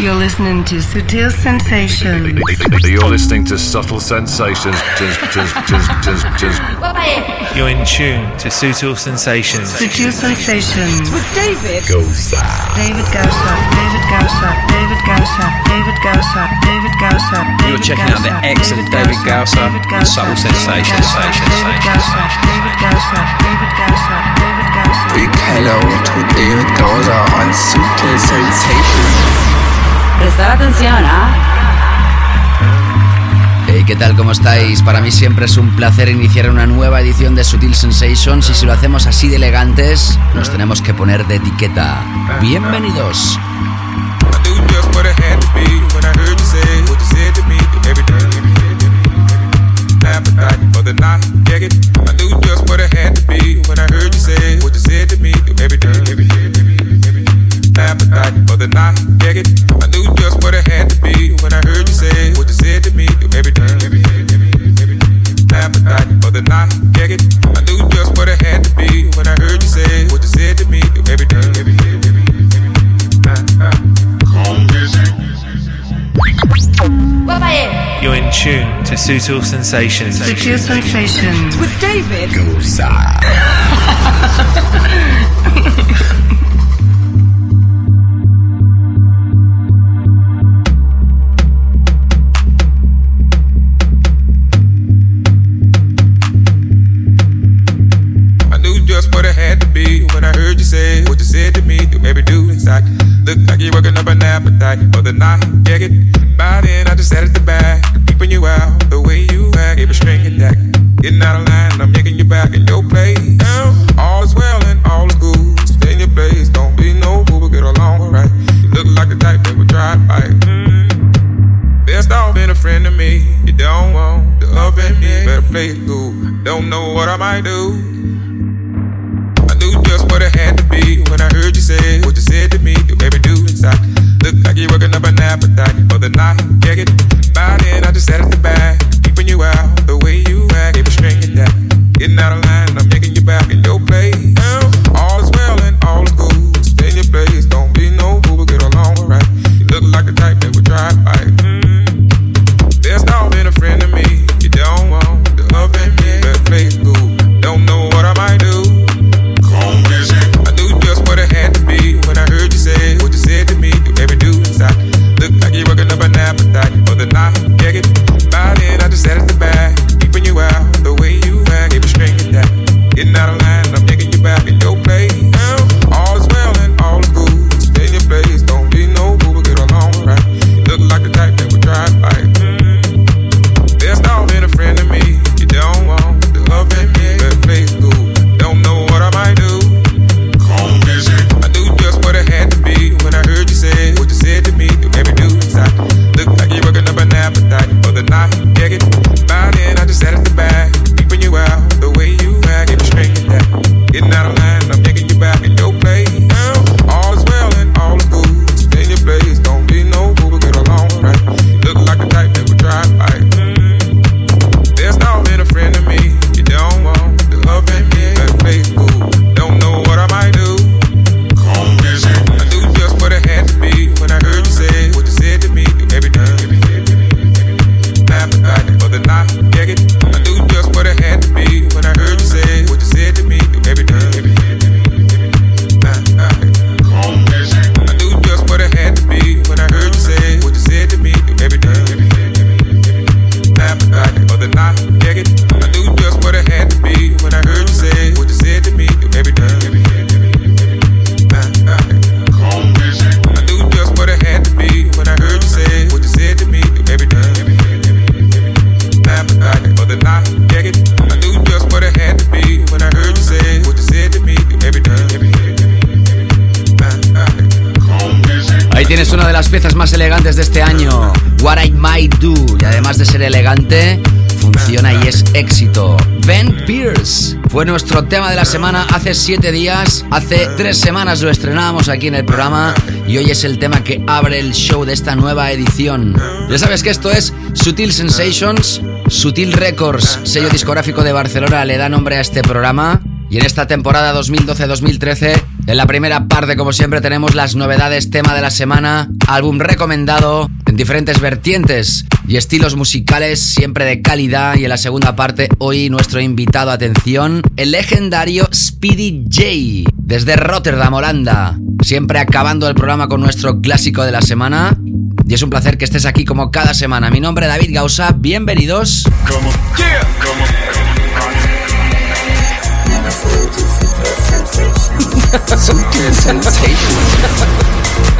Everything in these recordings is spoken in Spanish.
You're listening to Sutil Sensations. You're listening to Subtle Sensations. You're in tune to Sutil Sensations. Sutil Sensations. With David Gausa. David Gausa. David Gausa. David Gausa. David Gausa. David Gausa. You're checking out the excellent David Gausa Subtle Sensations. David Gausa. David Gausa. David Gausa. David Gausa. Big hello to David Gausa on Sutil Sensations. Prestar atención, ¿ah? Hey, ¿qué tal? ¿Cómo estáis? Para mí siempre es un placer iniciar una nueva edición de Sutil Sensations y si lo hacemos así de elegantes, nos tenemos que poner de etiqueta. Bienvenidos. appetite for the night. Dig it. I knew just what it had to be when I heard you say what you said to me every day. Appetite for the night. Dig it. I knew just what it had to be when I heard you say what you said to me every day. You're in tune to Sutil Sensations. Sutil Sensations. With David Gausa. appetite for the night. Get it? By then, I just sat at the back, keeping you out the way you act. A string attack. Getting out of line, I'm making you back in your place. All is well and all is good. Stay in your place, don't be no fool, get along alright. You look like the type that would try to fight. Best off being a friend to me. You don't want the up in me, better play it cool. Don't know what I might do I knew just what it had to be when I heard you say what you said to me. Made me do inside. Look like you're working up an appetite for the night. Get it? By then, I just sat at the back, keeping you out the way you act. Gave a string and that. Getting out of fue nuestro tema de la semana hace 7 días, hace 3 semanas lo estrenábamos aquí en el programa y hoy es el tema que abre el show de esta nueva edición. Ya sabes que esto es Sutil Sensations, Sutil Records, sello discográfico de Barcelona, le da nombre a este programa. Y en esta temporada 2012-2013 En la primera parte, como siempre, tenemos las novedades, tema de la semana, álbum recomendado en diferentes vertientes y estilos musicales, siempre de calidad. Y en la segunda parte, hoy nuestro invitado, atención, el legendario Speedy J, desde Rotterdam, Holanda. Siempre acabando el programa con nuestro clásico de la semana. Y es un placer que estés aquí como cada semana. Mi nombre es David Gausa, bienvenidos.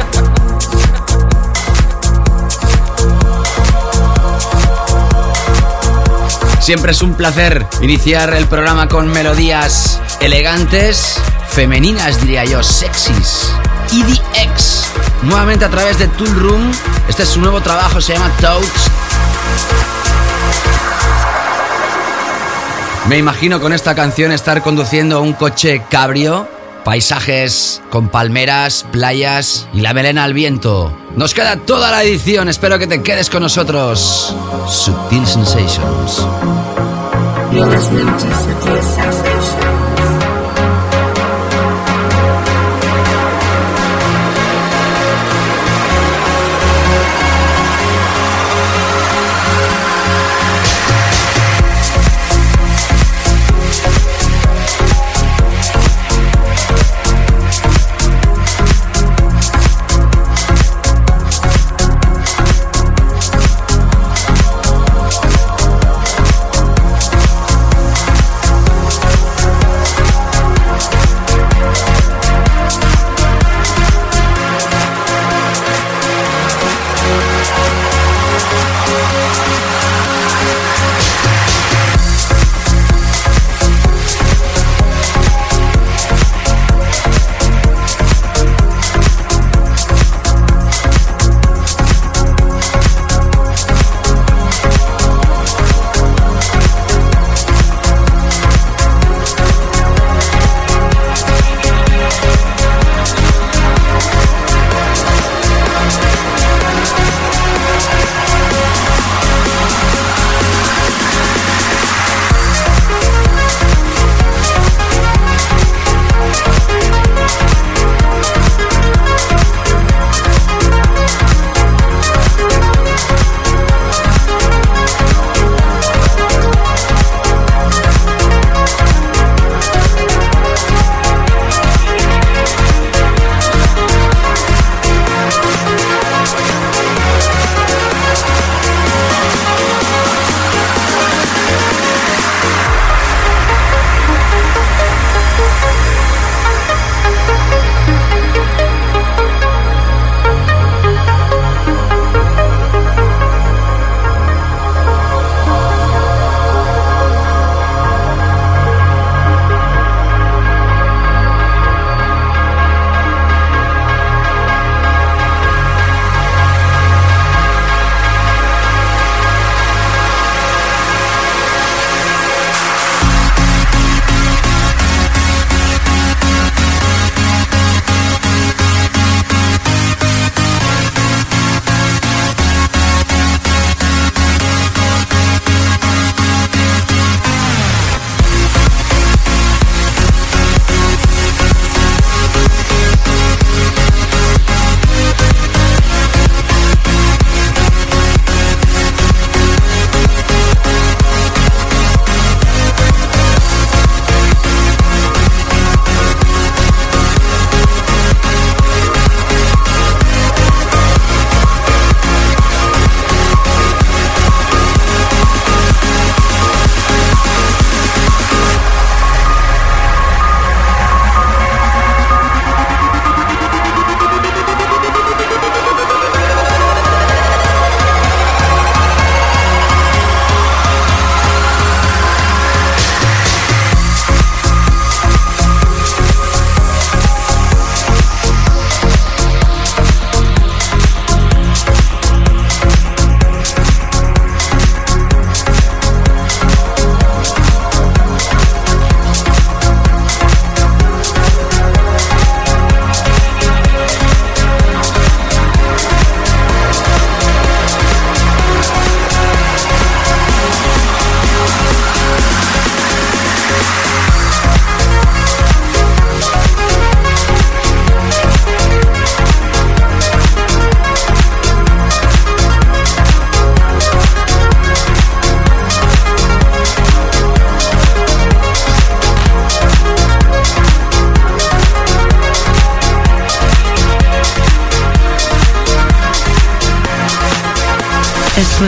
Siempre es un placer iniciar el programa con melodías elegantes, femeninas diría yo, sexys. EDX, nuevamente a través de Tool Room. Este es su nuevo trabajo, se llama Touch. Me imagino con esta canción estar conduciendo un coche cabrio, paisajes con palmeras, playas y la melena al viento. Nos queda toda la edición, espero que te quedes con nosotros. Subtil Sensations.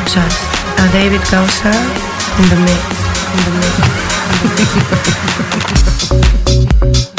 Escuchas a David Gausa in the mix. In the mix.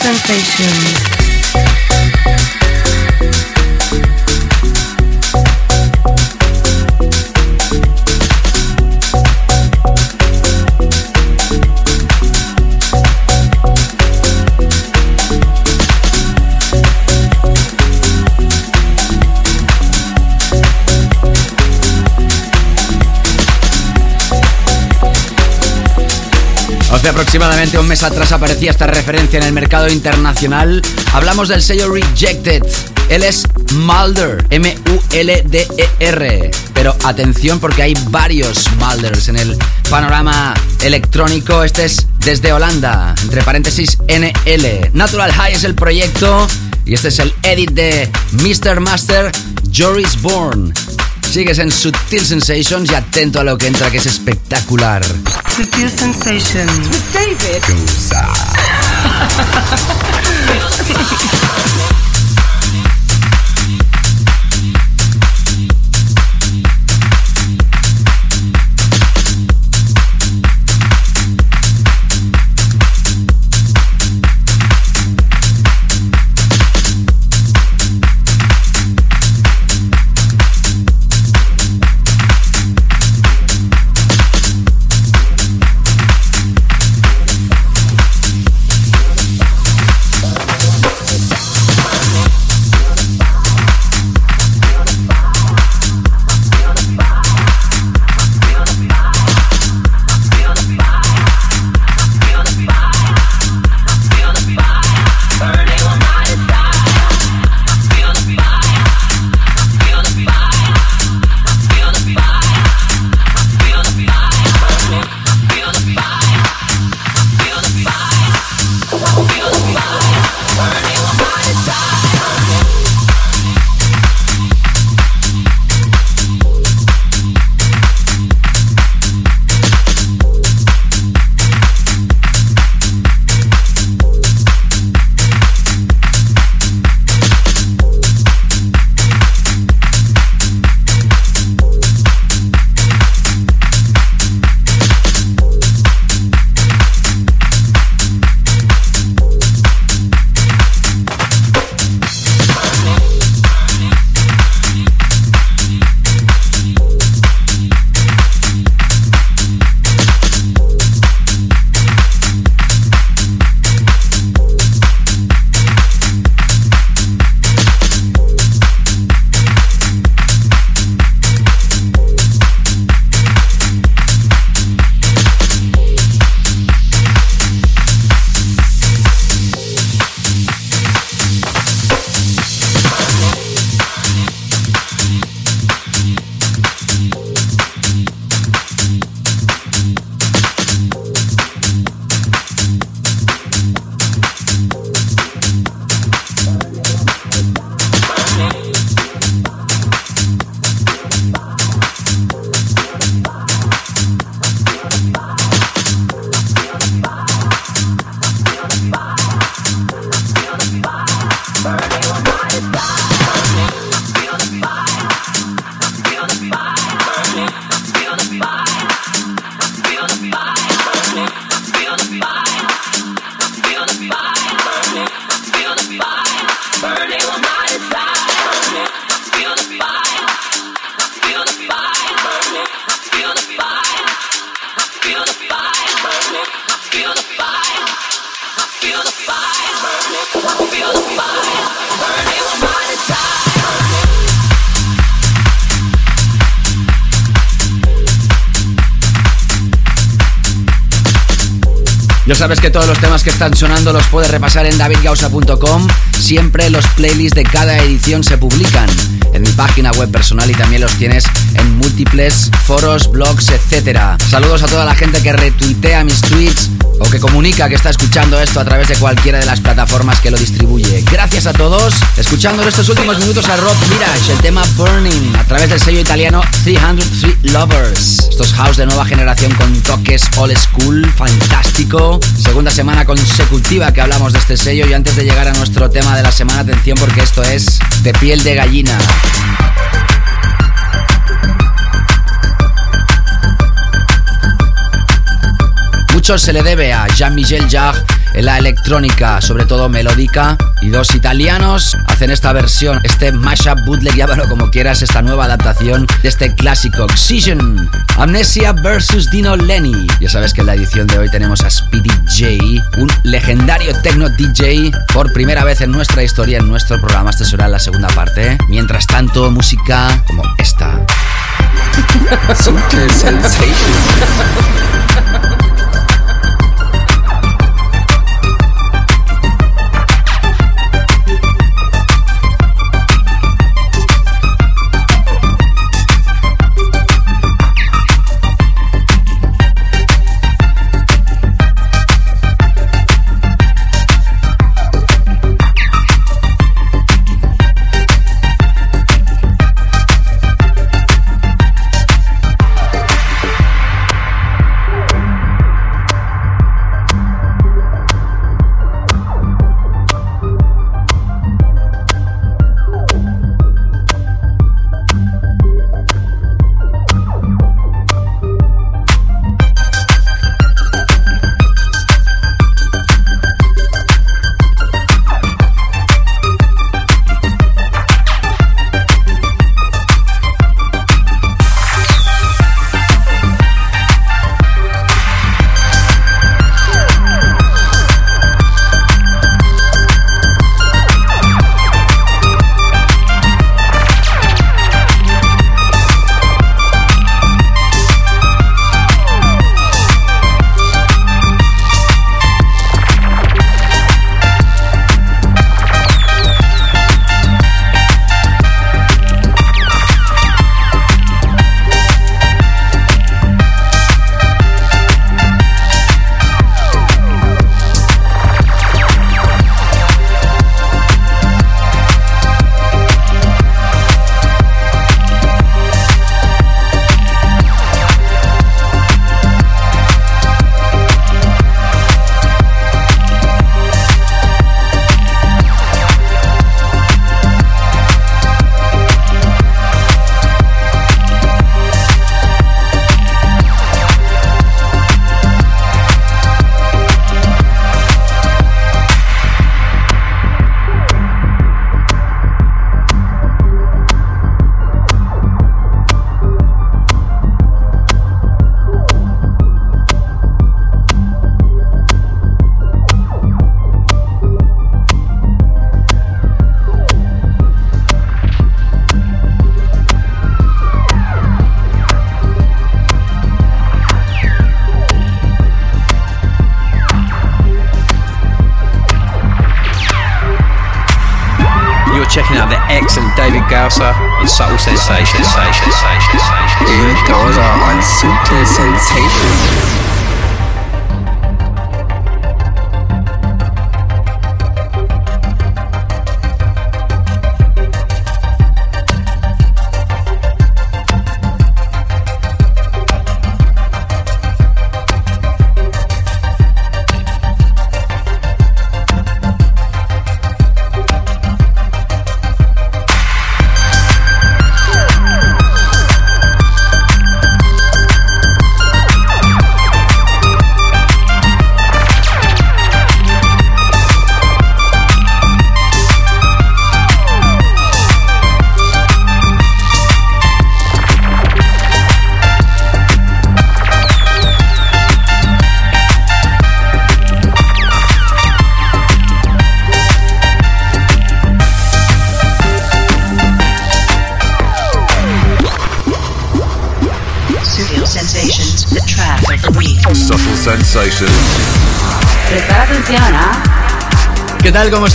Sensations. Hace aproximadamente un mes atrás aparecía esta referencia en el mercado internacional. Hablamos del sello Rejected. Él es Mulder, M-U-L-D-E-R. Pero atención porque hay varios Mulders en el panorama electrónico. Este es desde Holanda, entre paréntesis NL. Natural High es el proyecto y este es el edit de Mr. Master Joris Bourne. Sigues en Sutil Sensations y atento a lo que entra que es espectacular. Sutil Sensations. With David. que están sonando los puedes repasar en davidgausa.com. Siempre los playlists de cada edición se publican en mi página web personal y también los tienes en múltiples foros, blogs, etcétera. Saludos a toda la gente que retuitea mis tweets o que comunica que está escuchando esto a través de cualquiera de las plataformas que lo distribuye. Gracias a todos. Escuchando en estos últimos minutos a Rob Mirage, el tema Burning, a través del sello italiano 303 Lovers. Estos house de nueva generación con toques old school, fantástico. Segunda semana consecutiva que hablamos de este sello y antes de llegar a nuestro tema de la semana, atención porque esto es de piel de gallina. Mucho se le debe a Jean-Michel Jarre en la electrónica, sobre todo melódica, y dos italianos hacen esta versión, este mashup bootleg, llámalo como quieras, esta nueva adaptación de este clásico Oxygen, Amnesia vs Dino Lenny. Ya sabes que en la edición de hoy tenemos a Speedy J, un legendario techno DJ, por primera vez en nuestra historia, en nuestro programa, esta será la segunda parte. Mientras tanto, música como esta.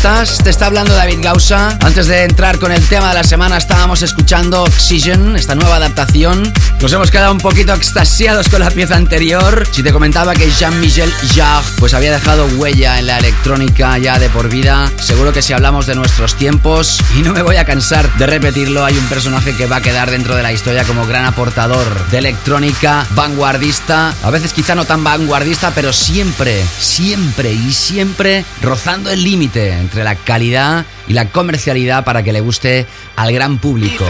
estás? Te está hablando David Gausa. Antes de entrar con el tema de la semana estábamos escuchando Oxygen, esta nueva adaptación. Nos hemos quedado un poquito extasiados con la pieza anterior. Si te comentaba que Jean-Michel Jarre pues había dejado huella en la electrónica ya de por vida, seguro que si hablamos de nuestros tiempos, y no me voy a cansar de repetirlo, hay un personaje que va a quedar dentro de la historia como gran aportador de electrónica, vanguardista, a veces quizá no tan vanguardista, pero siempre, siempre y siempre rozando el límite límite entre la calidad y la comercialidad para que le guste al gran público.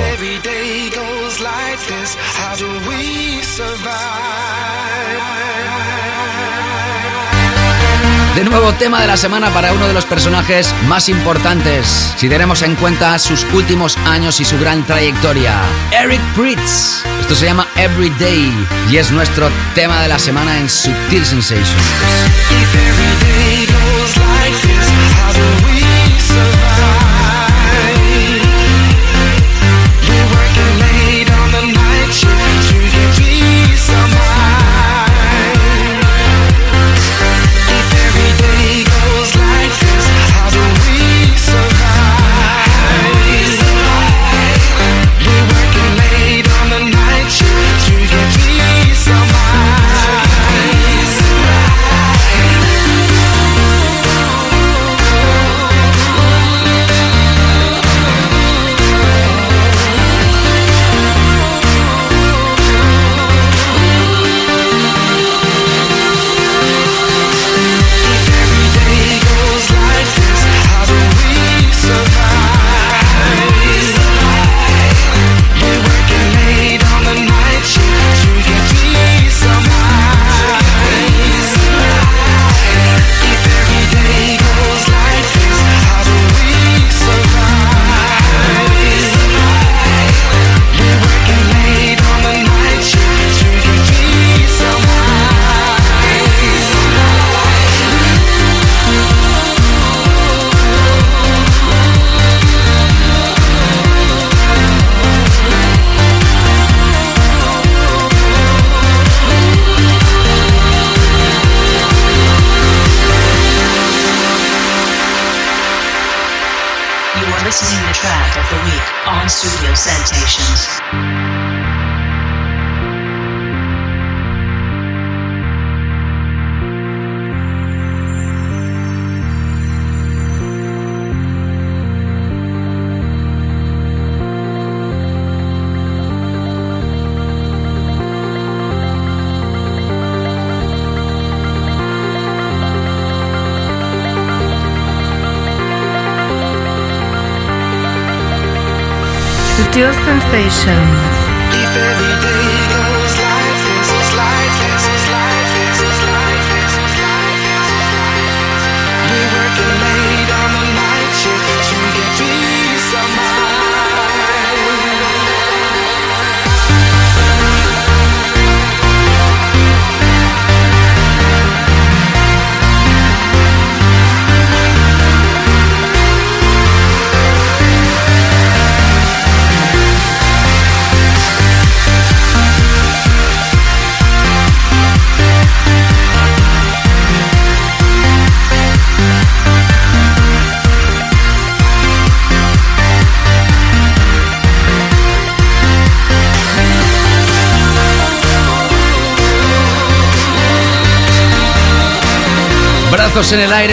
De nuevo tema de la semana para uno de los personajes más importantes, si tenemos en cuenta sus últimos años y su gran trayectoria, Eric Pritz. Esto se llama Everyday y es nuestro tema de la semana en Subtil Sensations.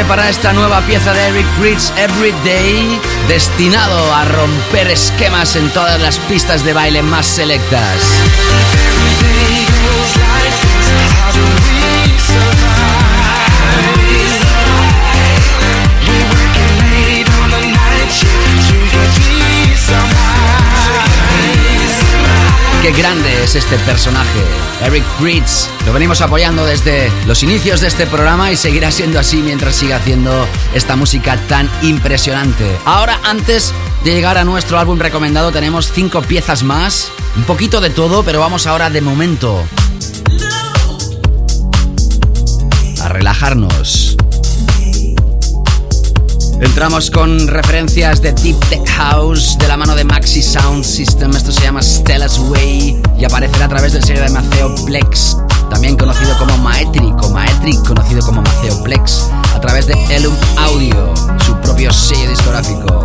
Para esta nueva pieza de Eric Pritz Every Day, destinado a romper esquemas en todas las pistas de baile más selectas. Qué grande es este personaje, Eric Pritz. Lo venimos apoyando desde los inicios de este programa y seguirá siendo así mientras siga haciendo esta música tan impresionante. Ahora, antes de llegar a nuestro álbum recomendado, tenemos cinco piezas más. Un poquito de todo, pero vamos ahora de momento a relajarnos. Entramos con referencias de Deep Tech House de la mano de Maxi Sound System. Esto se llama Stella's Way y aparecerá a través del sello de Maceo Plex, también conocido como Maetric o Maetric, conocido como Maceo Plex, a través de Elum Audio, su propio sello discográfico.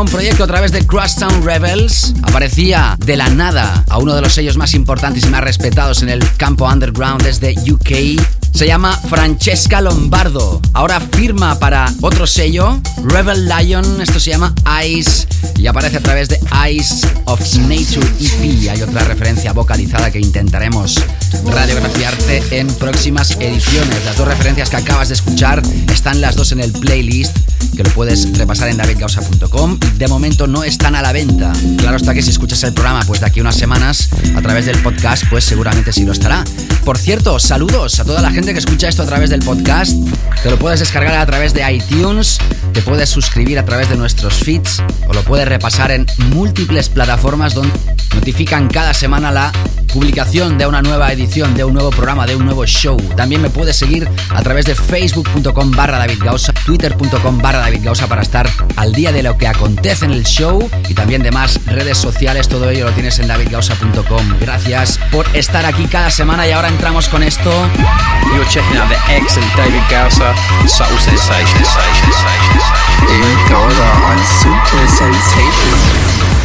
Un proyecto a través de Crosstown Rebels. Aparecía de la nada a uno de los sellos más importantes y más respetados en el campo underground desde UK. Se llama Francesca Lombardo. Ahora firma para otro sello, Rebel Lion. Esto se llama Ice y aparece a través de Ice of Nature EP. Hay otra referencia vocalizada que intentaremos radiografiarte en próximas ediciones. Las dos referencias que acabas de escuchar están las dos en el playlist que lo puedes repasar en davidgausa.com. De momento no están a la venta. Claro está que si escuchas el programa pues de aquí a unas semanas a través del podcast pues seguramente sí lo estará. Por cierto, saludos a toda la gente que escucha esto a través del podcast. Te lo puedes descargar a través de iTunes, te puedes suscribir a través de nuestros feeds o lo puedes repasar en múltiples plataformas donde notifican cada semana la publicación de una nueva edición, de un nuevo programa, de un nuevo show. También me puedes seguir a través de facebook.com barra David twitter.com barra David para estar al día de lo que acontece en el show y también de más redes sociales. Todo ello lo tienes en davidgausa.com. Gracias por estar aquí cada semana y ahora entramos con esto. You're checking out the excellent David Gausa, Subtle Sensations. David Gausa on Subtle Sensations.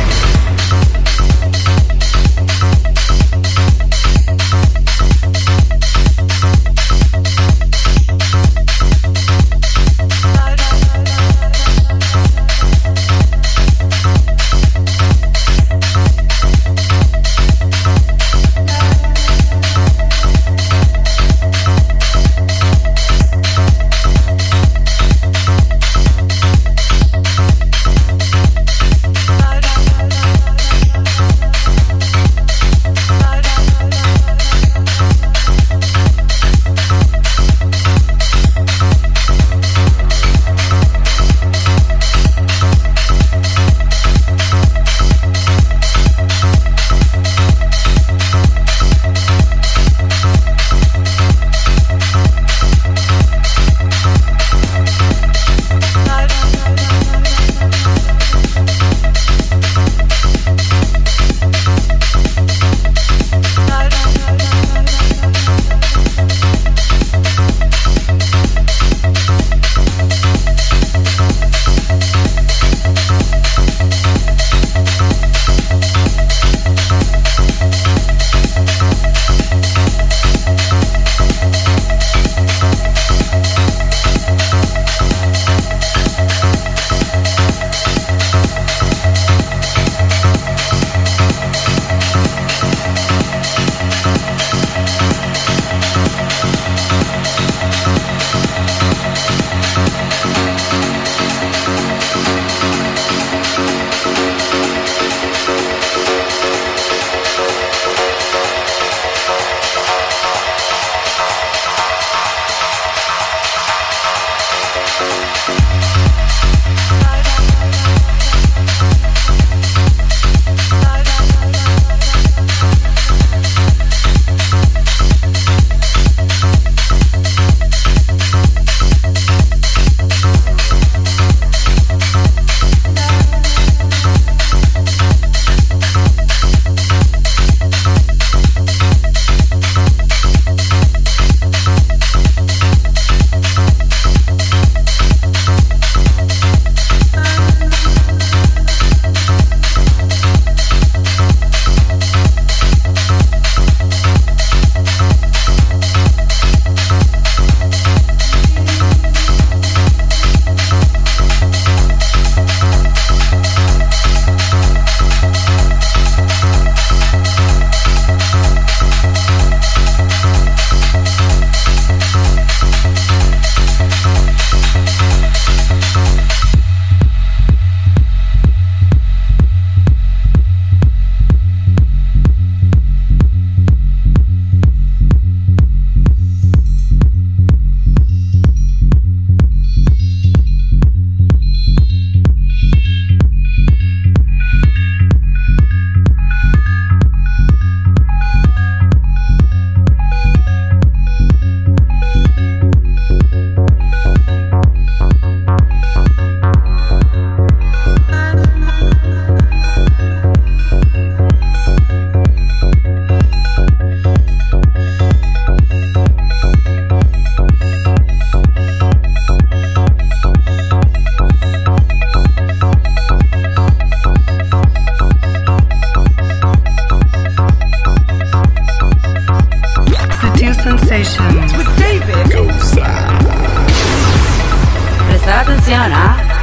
revolucionar.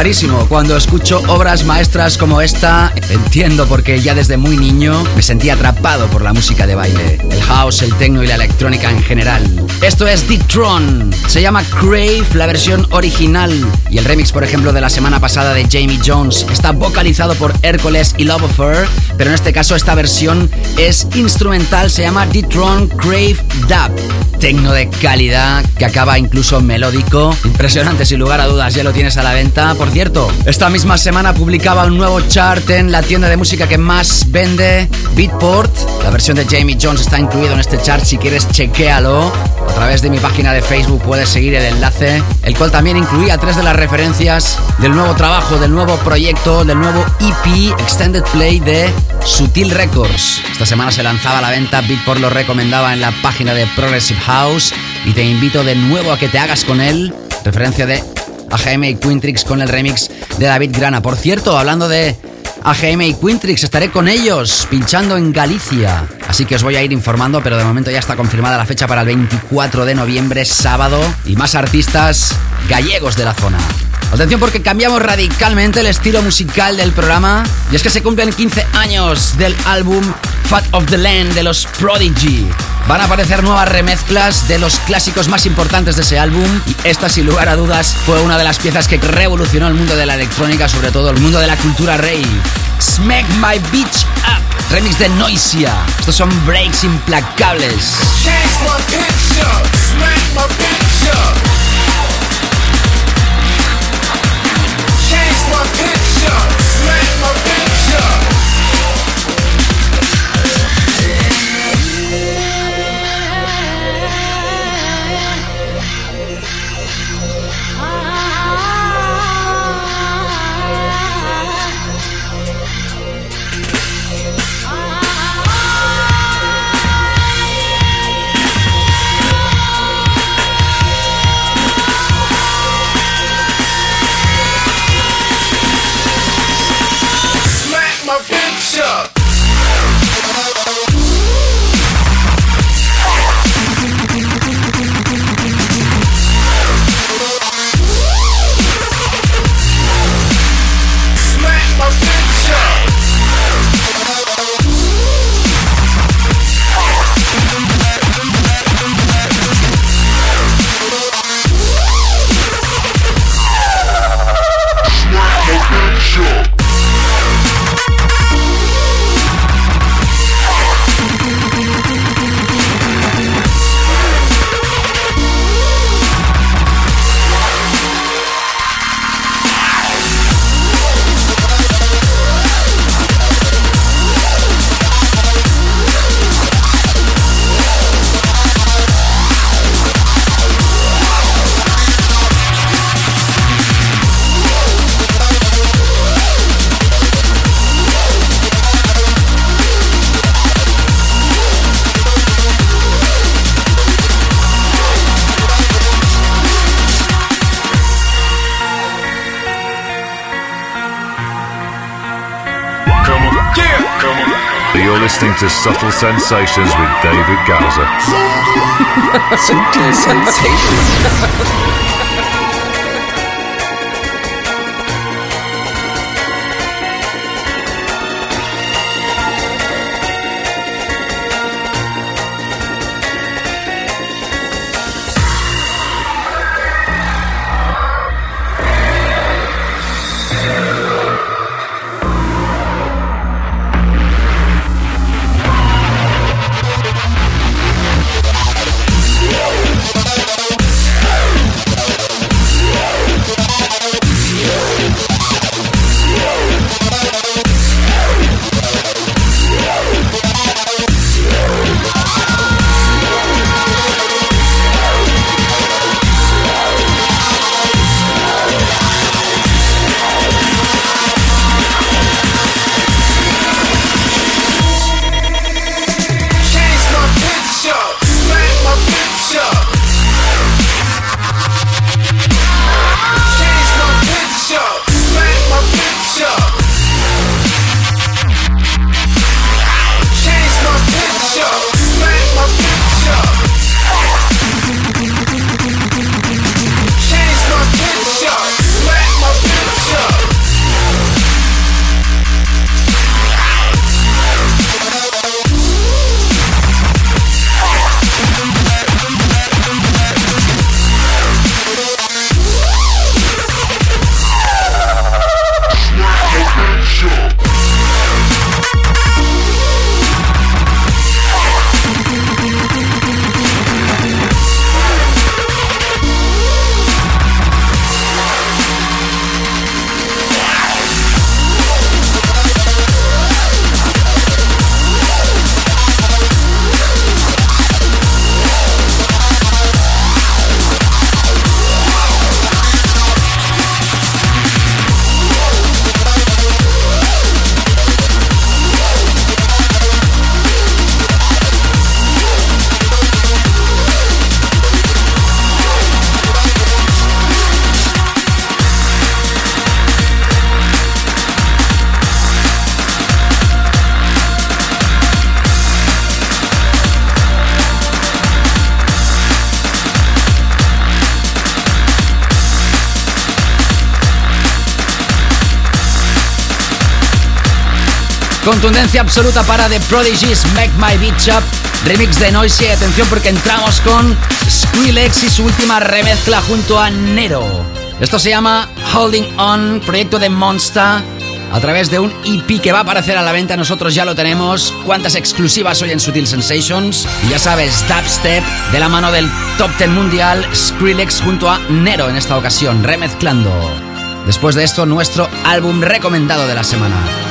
Clarísimo. Cuando escucho obras maestras como esta, entiendo porque ya desde muy niño me sentí atrapado por la música de baile. El house, el techno y la electrónica en general. Esto es Deep Tron. Se llama Crave, la versión original. Y el remix, por ejemplo, de la semana pasada de Jamie Jones está vocalizado por Hércules y Love Affair, pero en este caso esta versión es instrumental, se llama Deep Tron Crave Dub tecno de calidad que acaba incluso melódico. Impresionante, sin lugar a dudas, ya lo tienes a la venta. Por cierto, esta misma semana publicaba un nuevo chart en la tienda de música que más vende, Beatport. La versión de Jamie Jones está incluido en este chart, si quieres chequéalo. A través de mi página de Facebook puedes seguir el enlace, el cual también incluía tres de las referencias del nuevo trabajo, del nuevo proyecto, del nuevo EP Extended Play de Sutil Records. Esta semana se lanzaba a la venta, Beatport lo recomendaba en la página de Progressive House y te invito de nuevo a que te hagas con él. Referencia de AGM y Quintrix con el remix de David Grana. Por cierto, hablando de AGM y Quintrix, estaré con ellos pinchando en Galicia. Así que os voy a ir informando, pero de momento ya está confirmada la fecha para el 24 de noviembre, sábado, y más artistas gallegos de la zona. Atención porque cambiamos radicalmente el estilo musical del programa y es que se cumplen 15 años del álbum Fat of the Land de los Prodigy. Van a aparecer nuevas remezclas de los clásicos más importantes de ese álbum y esta sin lugar a dudas fue una de las piezas que revolucionó el mundo de la electrónica, sobre todo el mundo de la cultura rave. Smack My Beach Up, remix de Noisia. Estos son breaks implacables. Subtle Sensations with David Gowser. Subtle Sensations. Contundencia absoluta para The Prodigy's Make My Beach Up. Remix de Noisy. Atención porque entramos con Skrillex y su última remezcla junto a Nero. Esto se llama Holding On, proyecto de Monster. A través de un EP que va a aparecer a la venta, nosotros ya lo tenemos. Cuántas exclusivas hoy en Sutil Sensations. Y ya sabes, Step de la mano del Top 10 Mundial, Skrillex junto a Nero en esta ocasión, remezclando. Después de esto, nuestro álbum recomendado de la semana.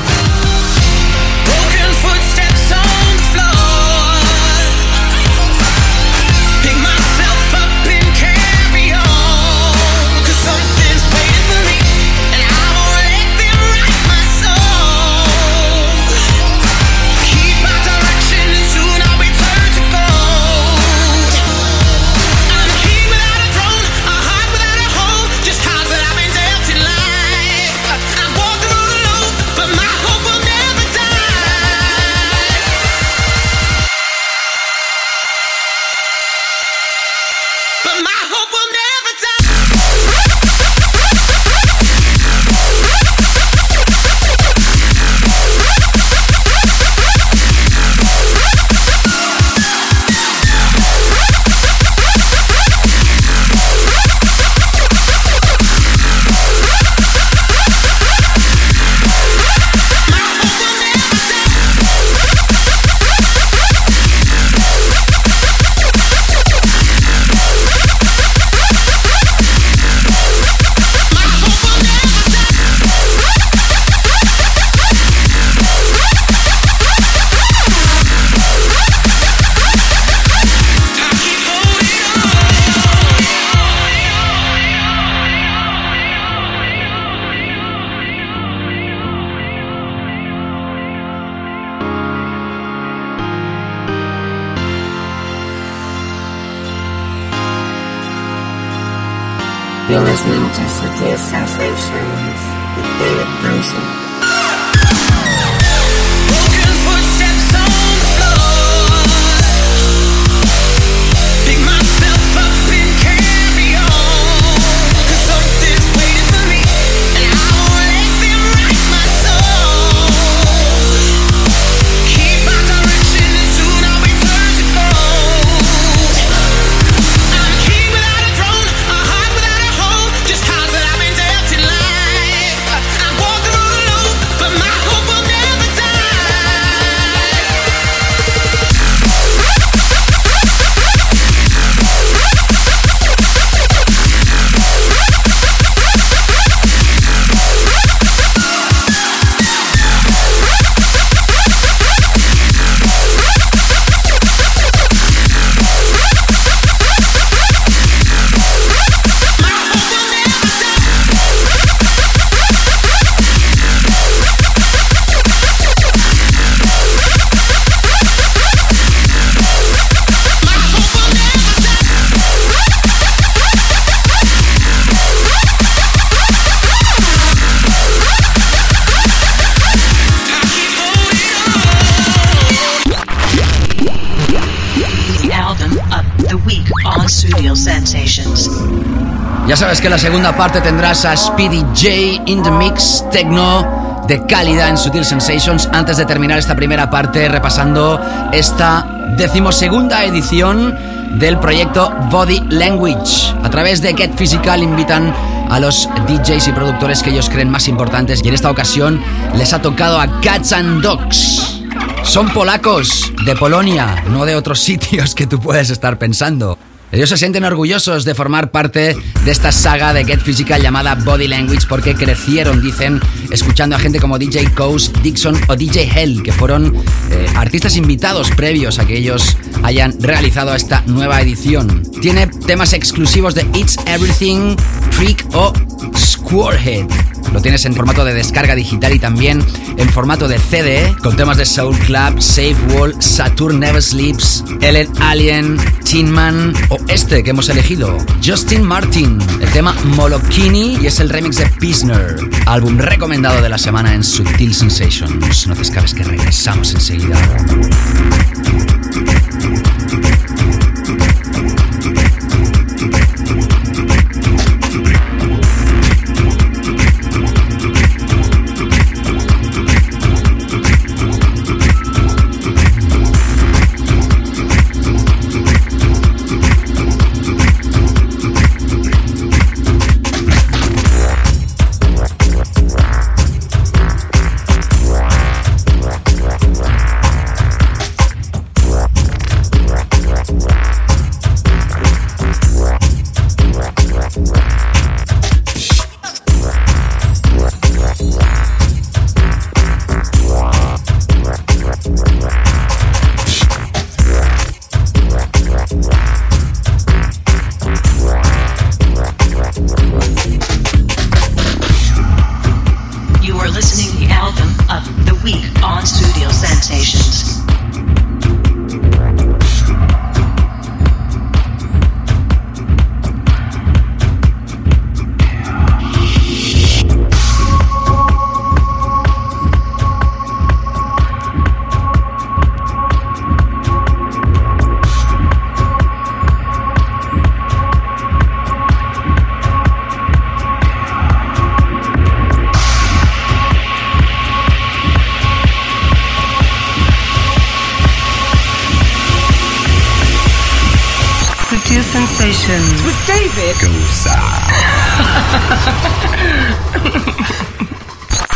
Ya sabes que la segunda parte tendrás a Speedy J in the Mix Techno de calidad en Sutil Sensations antes de terminar esta primera parte repasando esta decimosegunda edición del proyecto Body Language. A través de Get Physical invitan a los DJs y productores que ellos creen más importantes y en esta ocasión les ha tocado a Cats and Dogs. Son polacos de Polonia, no de otros sitios que tú puedes estar pensando. Ellos se sienten orgullosos de formar parte de esta saga de Get Physical llamada Body Language porque crecieron, dicen, escuchando a gente como DJ Coase, Dixon o DJ Hell, que fueron eh, artistas invitados previos a que ellos hayan realizado esta nueva edición. Tiene temas exclusivos de It's Everything, Trick o Squarehead. Lo tienes en formato de descarga digital y también en formato de CD, con temas de Soul Club, Safe Wall, Saturn Never Sleeps, Ellen Alien, Tin Man o este que hemos elegido, Justin Martin, el tema Molokini y es el remix de Pisner, álbum recomendado de la semana en Subtil Sensations. No te escapes que regresamos enseguida.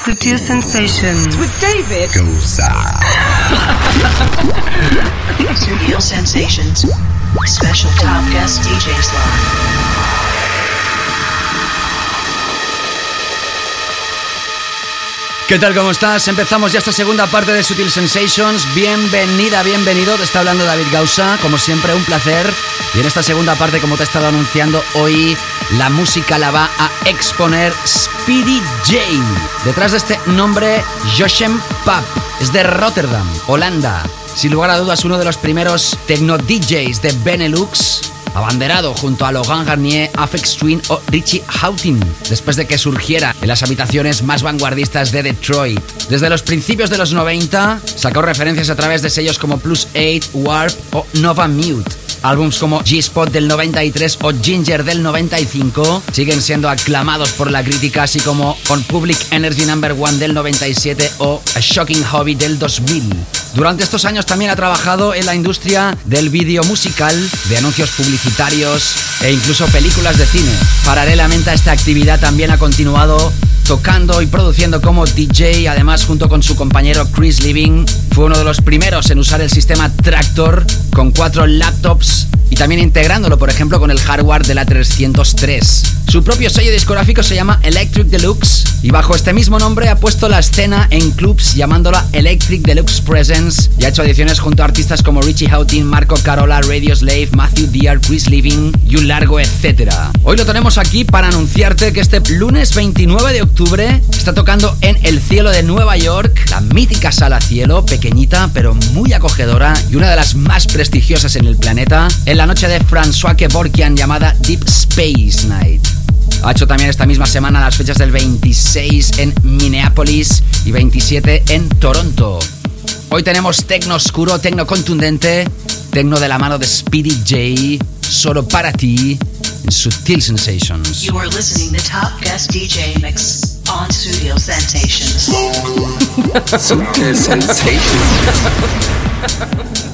Sutil Sensations with David Gosa. Sutil Sensations. Special top guest DJ slot. ¿Qué tal? ¿Cómo estás? Empezamos ya esta segunda parte de Sutil Sensations. Bienvenida, bienvenido. Te está hablando David Gausa. Como siempre, un placer. Y en esta segunda parte, como te he estado anunciando, hoy la música la va a exponer Speedy J. Detrás de este nombre, Joshem Pap. Es de Rotterdam, Holanda. Sin lugar a dudas, uno de los primeros techno DJs de Benelux abanderado junto a Logan Garnier, Afex Twin o Richie Houghton, después de que surgiera en las habitaciones más vanguardistas de Detroit. Desde los principios de los 90 sacó referencias a través de sellos como Plus 8, Warp o Nova Mute. Álbums como G-Spot del 93 o Ginger del 95 siguen siendo aclamados por la crítica, así como con Public Energy Number 1 del 97 o A Shocking Hobby del 2000. Durante estos años también ha trabajado en la industria del vídeo musical, de anuncios publicitarios e incluso películas de cine. Paralelamente a esta actividad también ha continuado tocando y produciendo como DJ, además junto con su compañero Chris Living, fue uno de los primeros en usar el sistema Tractor con cuatro laptops y también integrándolo, por ejemplo, con el hardware de la 303. Su propio sello discográfico se llama Electric Deluxe y bajo este mismo nombre ha puesto la escena en clubs llamándola Electric Deluxe Presence y ha hecho ediciones junto a artistas como Richie Houghton, Marco Carola, Radio Slave, Matthew Deere, Chris Living y un largo etcétera. Hoy lo tenemos aquí para anunciarte que este lunes 29 de octubre está tocando en el cielo de Nueva York, la mítica sala cielo, pequeñita pero muy acogedora y una de las más prestigiosas en el planeta, en la noche de François Kevorkian llamada Deep Space Night. Ha hecho también esta misma semana las fechas del 26 en Minneapolis y 27 en Toronto. Hoy tenemos tecno oscuro, tecno contundente, tecno de la mano de Speedy J, solo para ti, en Sutil Sensations. You are listening to Top Guest DJ Mix on Studio Sensations. Sutil Sensations.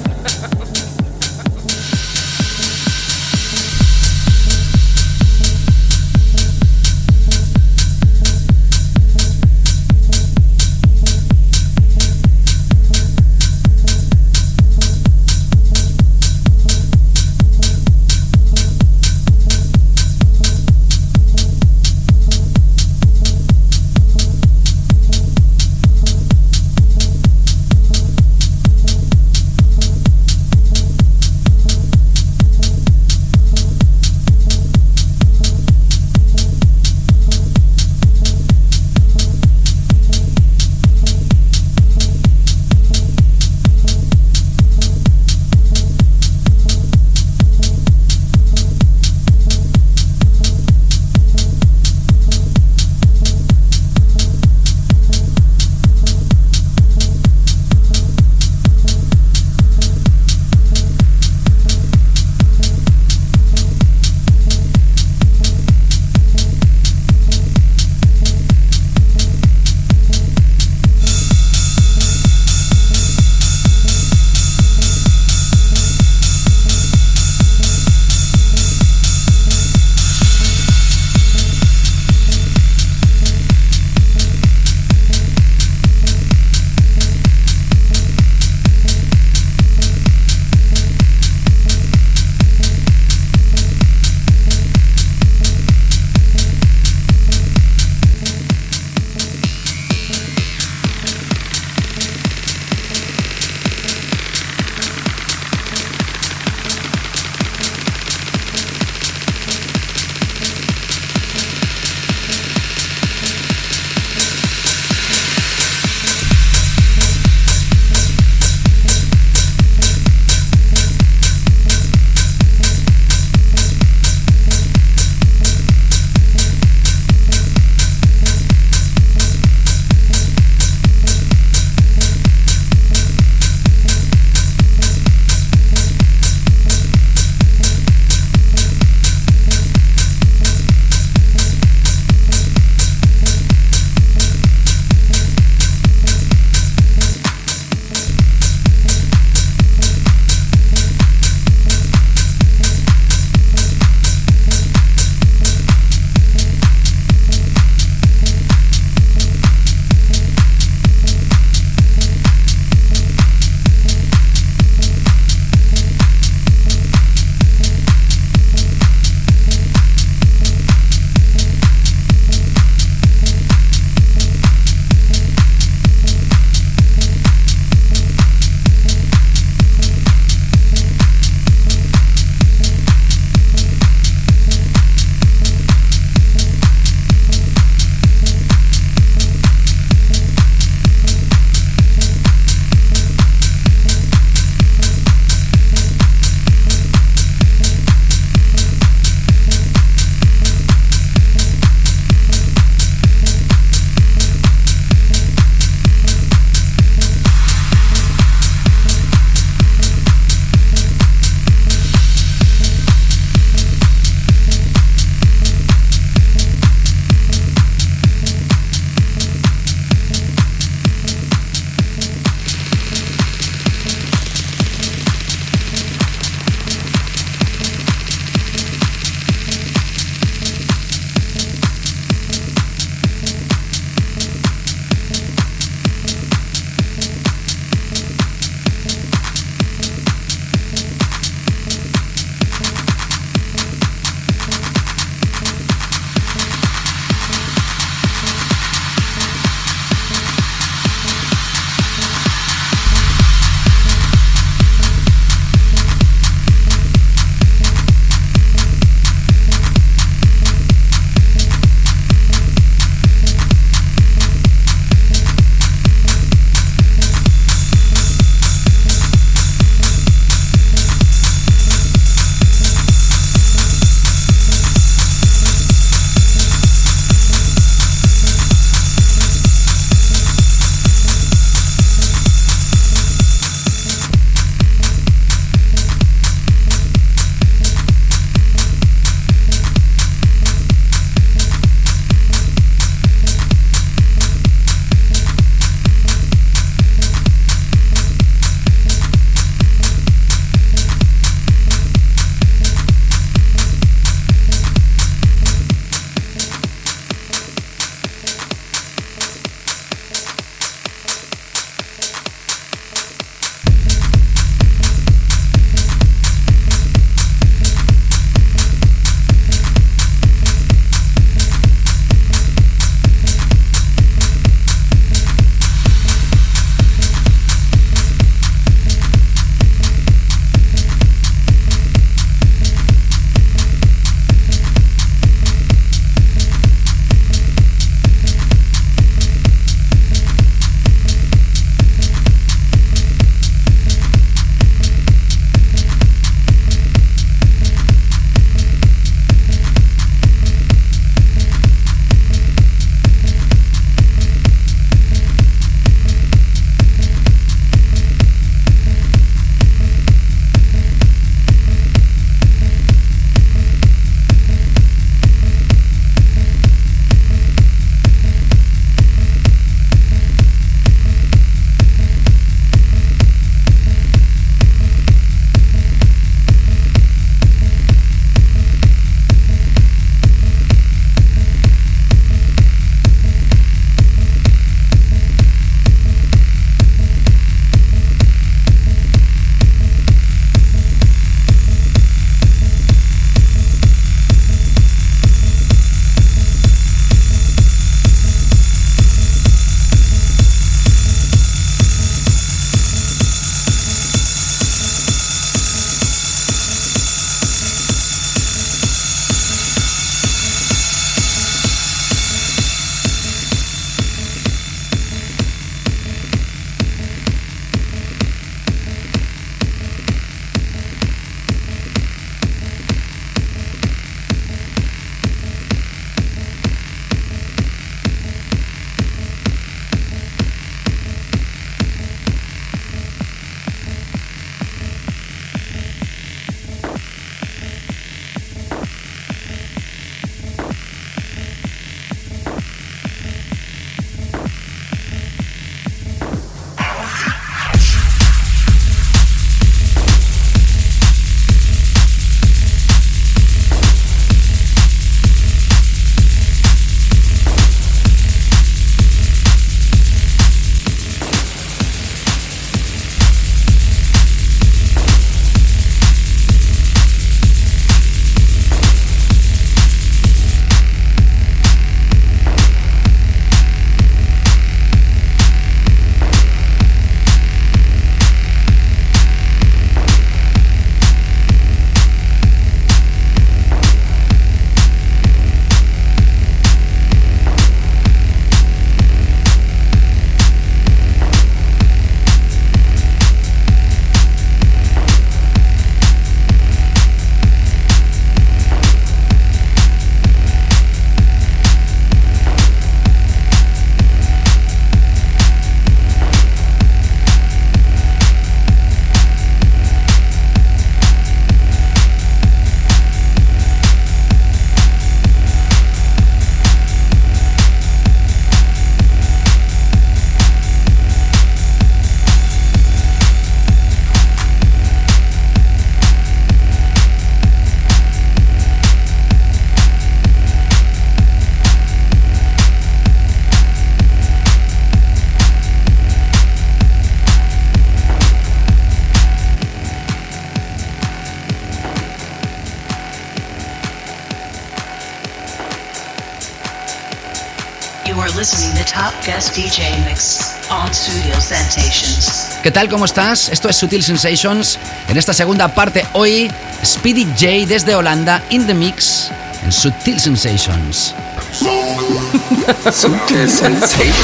guest DJ mix on Studio Sensations. ¿Qué tal? ¿Cómo estás? Esto es Sutil Sensations. En esta segunda parte hoy, Speedy J desde Holanda in the mix en Sutil Sensations. Sutil Sensations.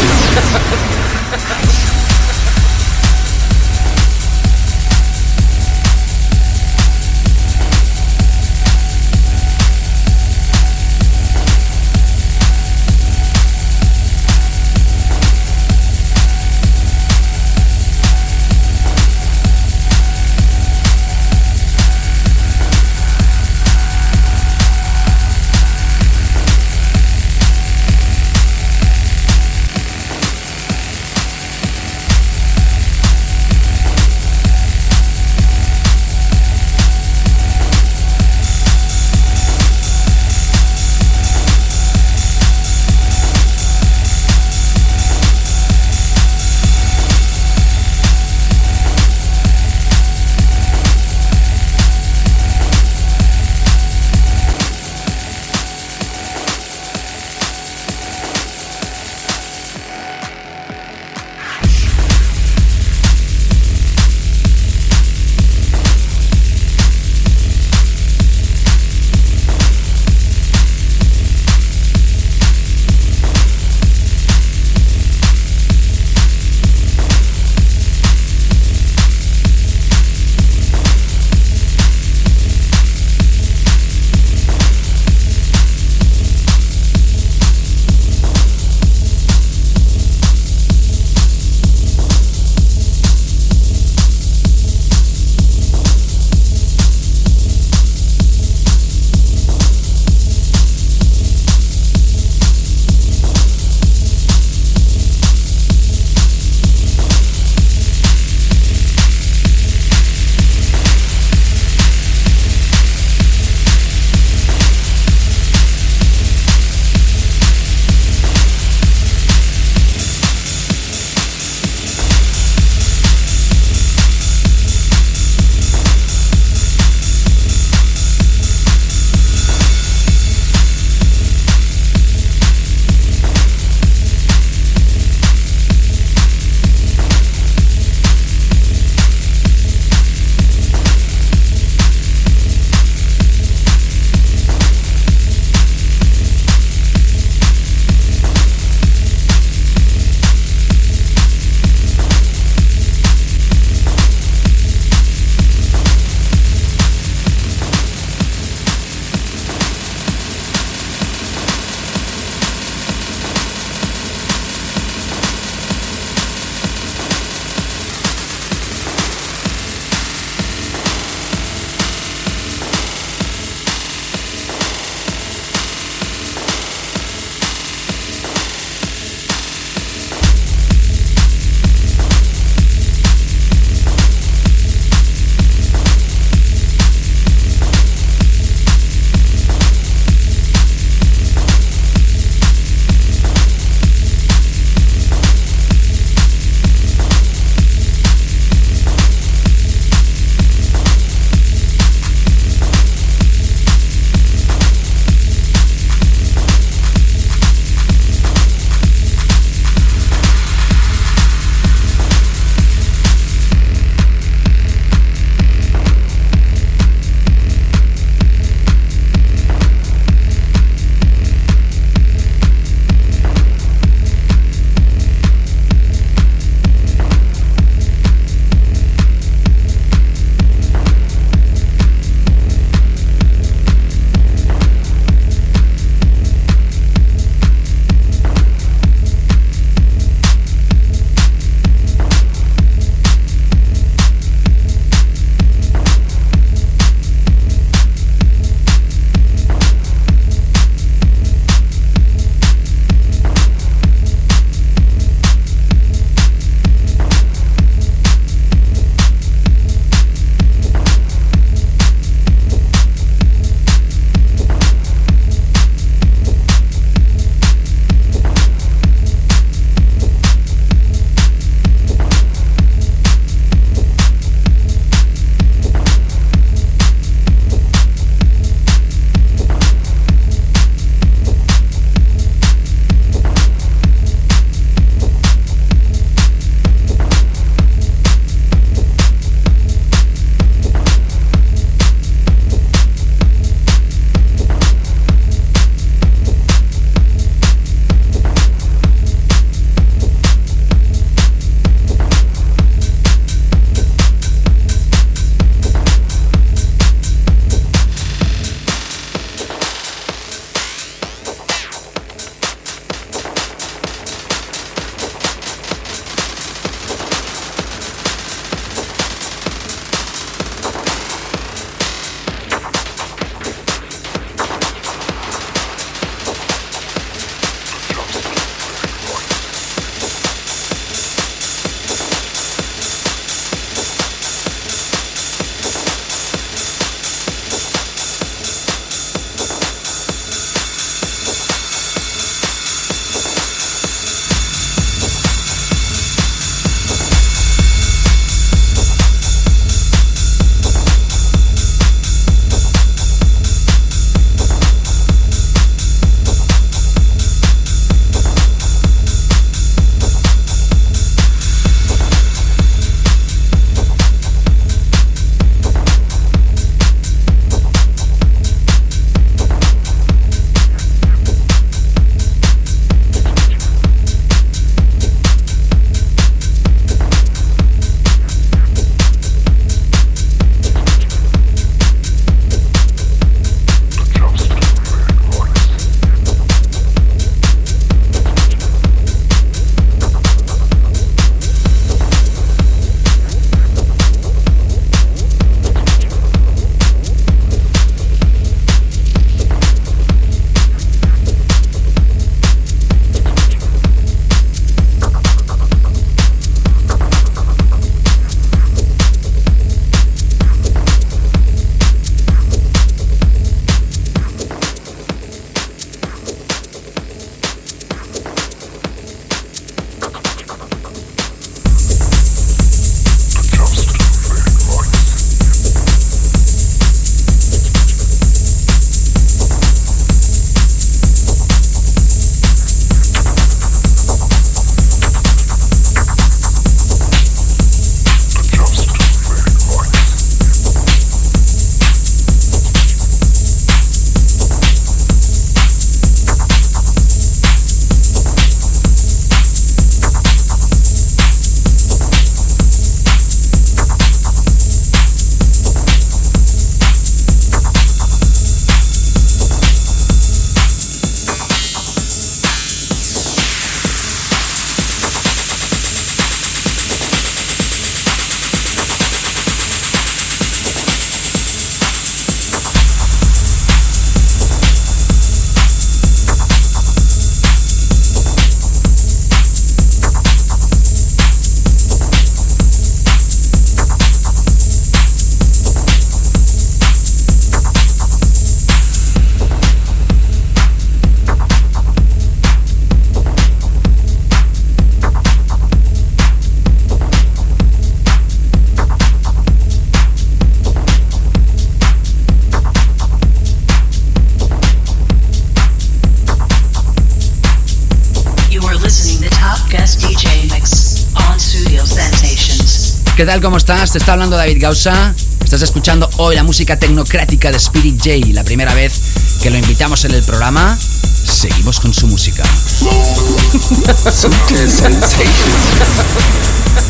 Tal? ¿Cómo estás? Te está hablando David Gausa. Estás escuchando hoy la música tecnocrática de Spirit J, la primera vez que lo invitamos en el programa. Seguimos con su música.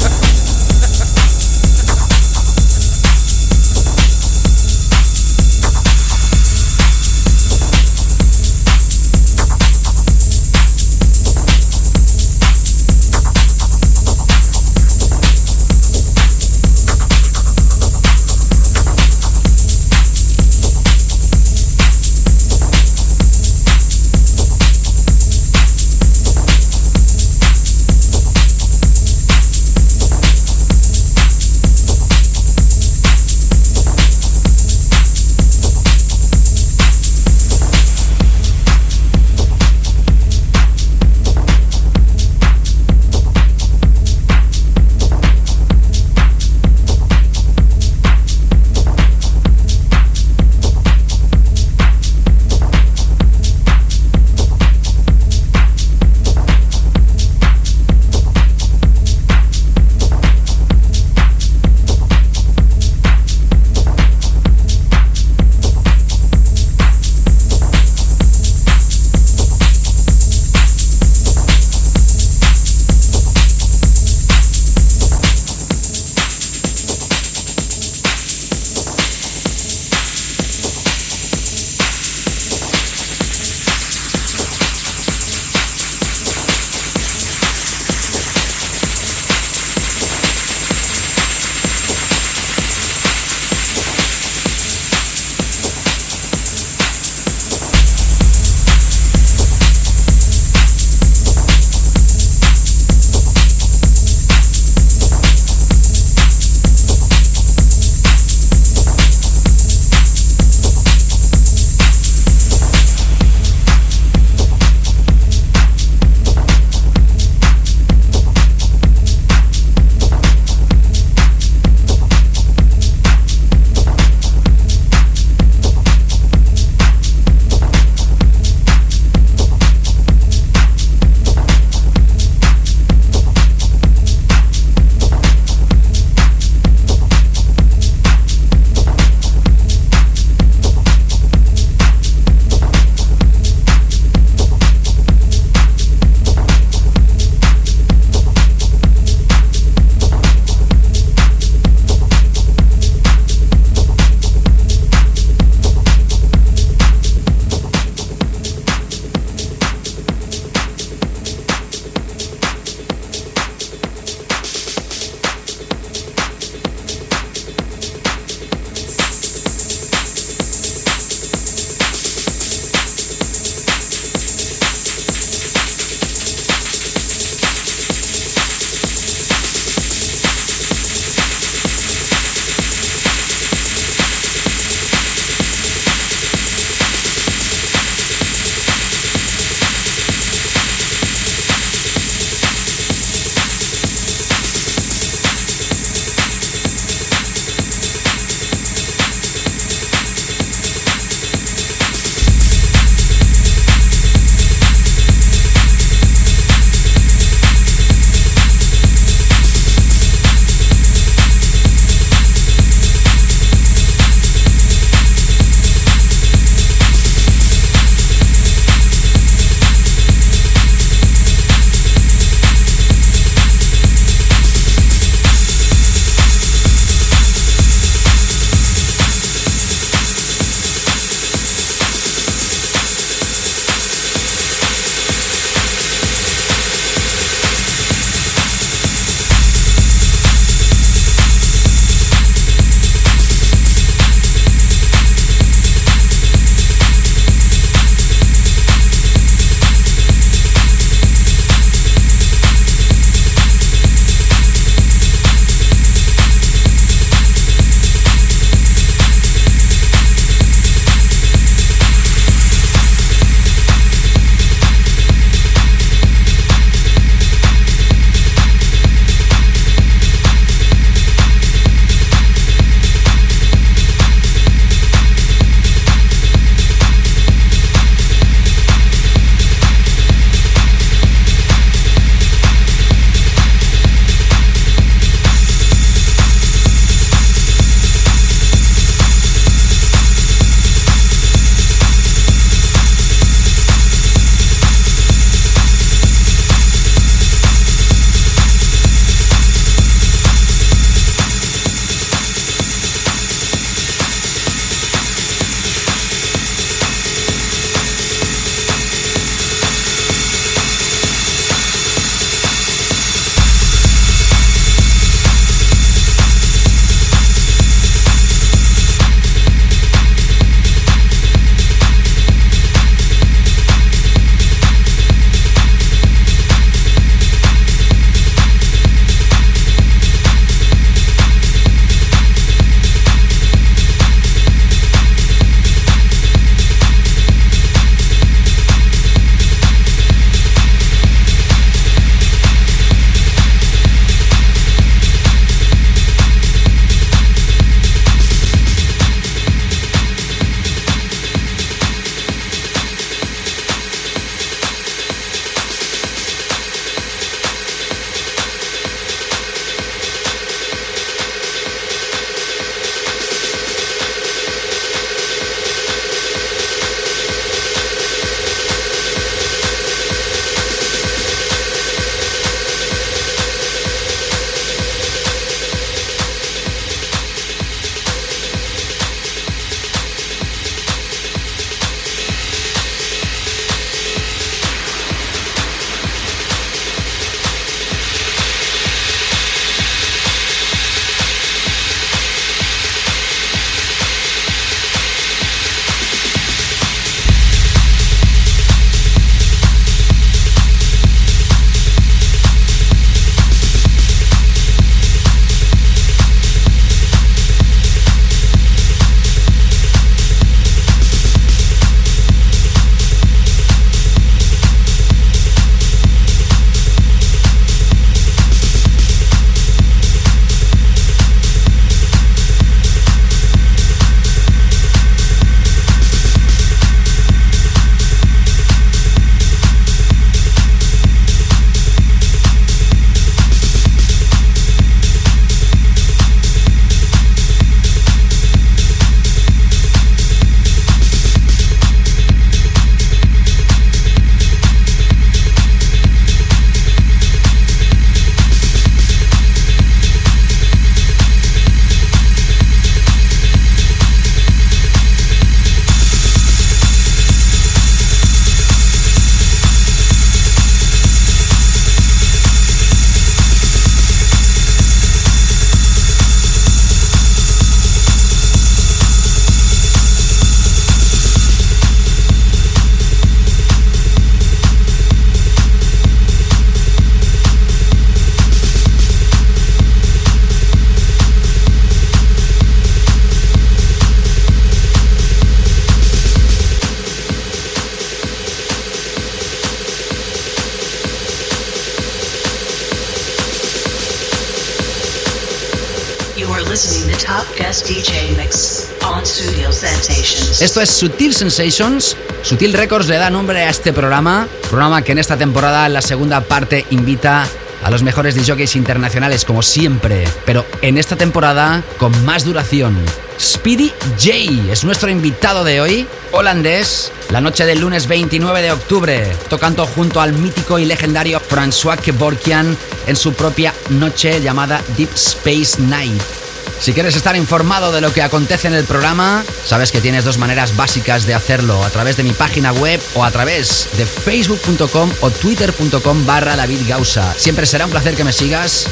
Esto es Sutil Sensations. Sutil Records le da nombre a este programa, programa que en esta temporada, la segunda parte, invita a los mejores DJs internacionales como siempre, pero en esta temporada con más duración. Speedy J es nuestro invitado de hoy, holandés, la noche del lunes 29 de octubre, tocando junto al mítico y legendario François Kevorkian en su propia noche llamada Deep Space Night. Si quieres estar informado de lo que acontece en el programa, sabes que tienes dos maneras básicas de hacerlo, a través de mi página web o a través de facebook.com o twitter.com barra David Gausa. Siempre será un placer que me sigas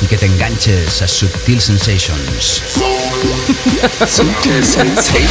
y que te enganches a Subtil Sensations. Subtil Sensations.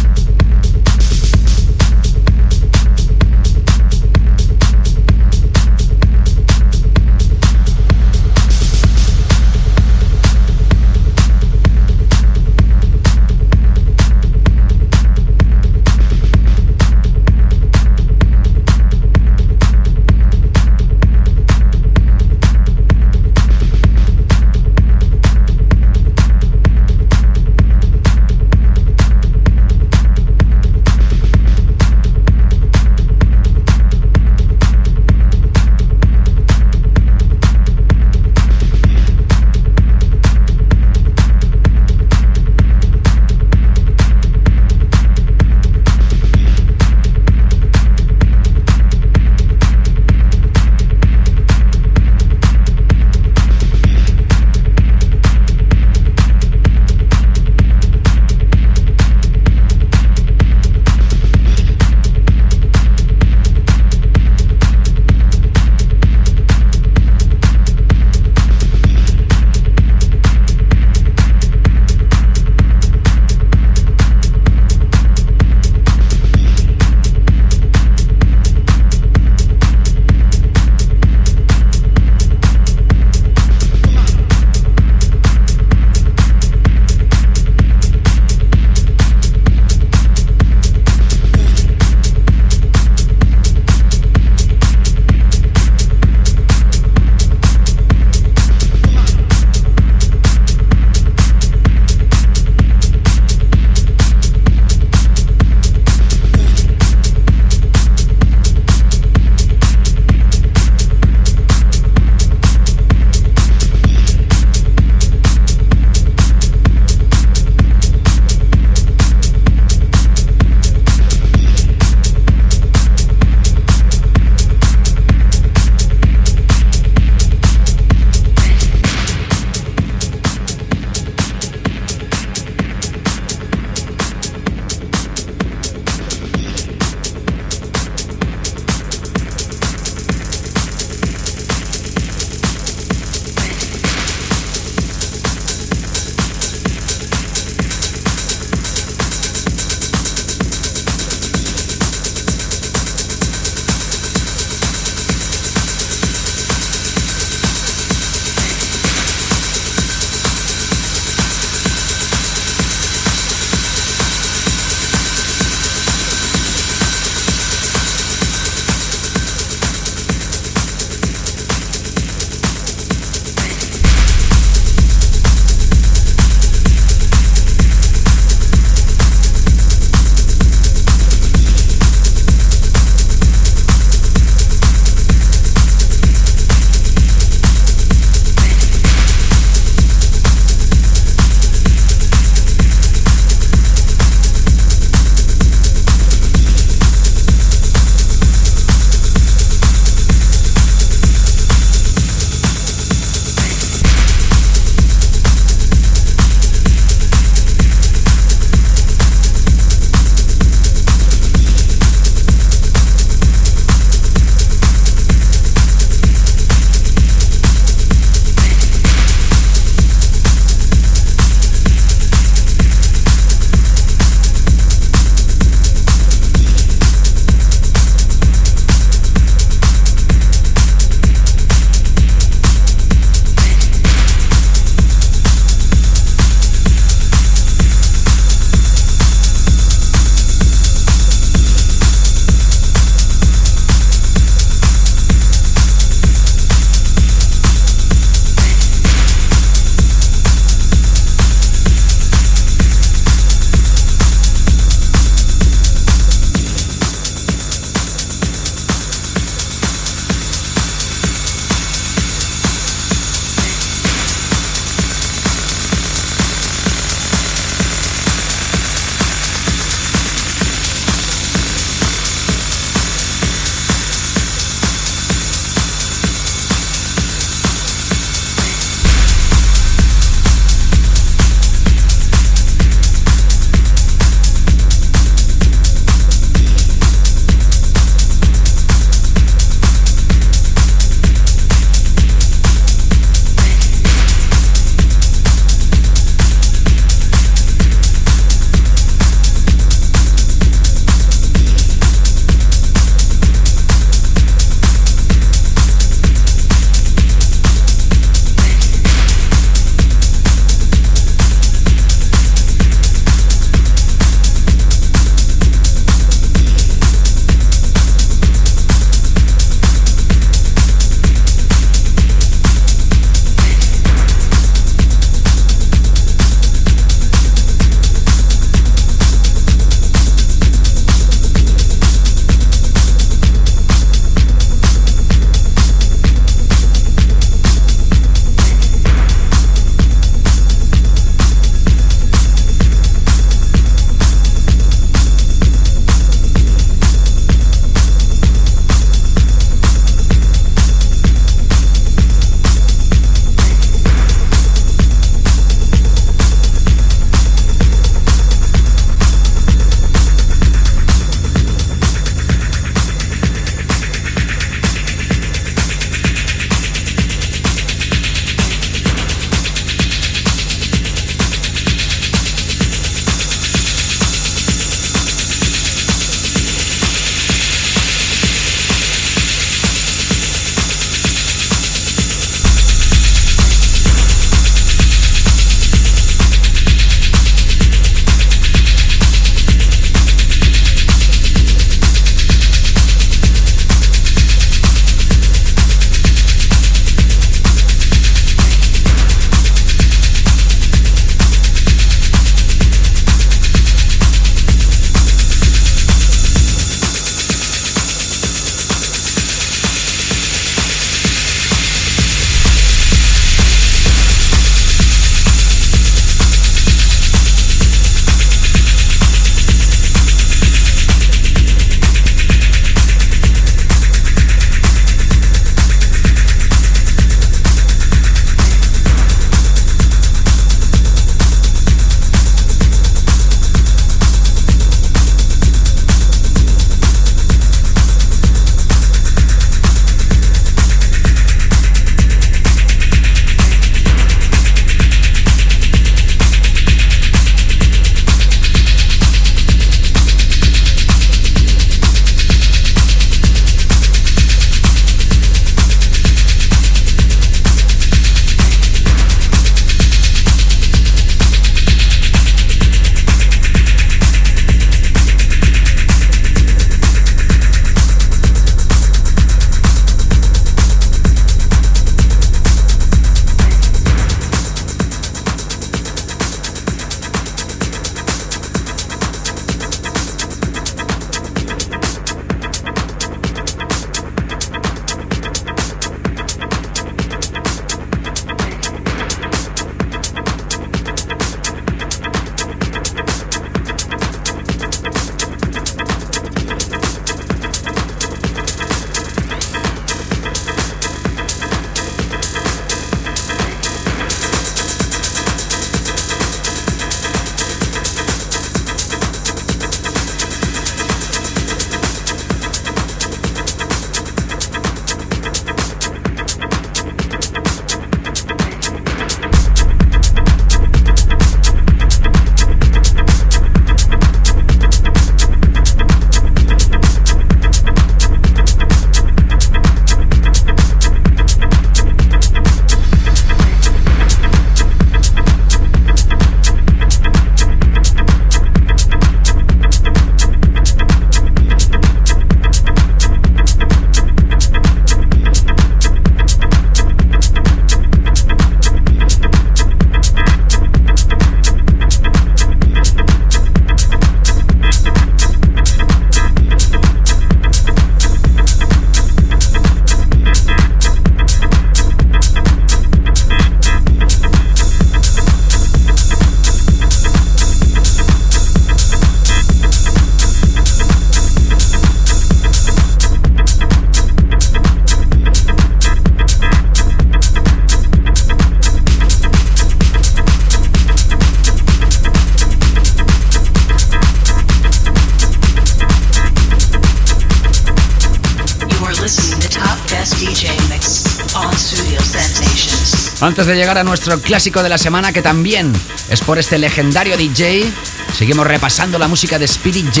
Antes de llegar a nuestro clásico de la semana, que también es por este legendario DJ, seguimos repasando la música de Speedy J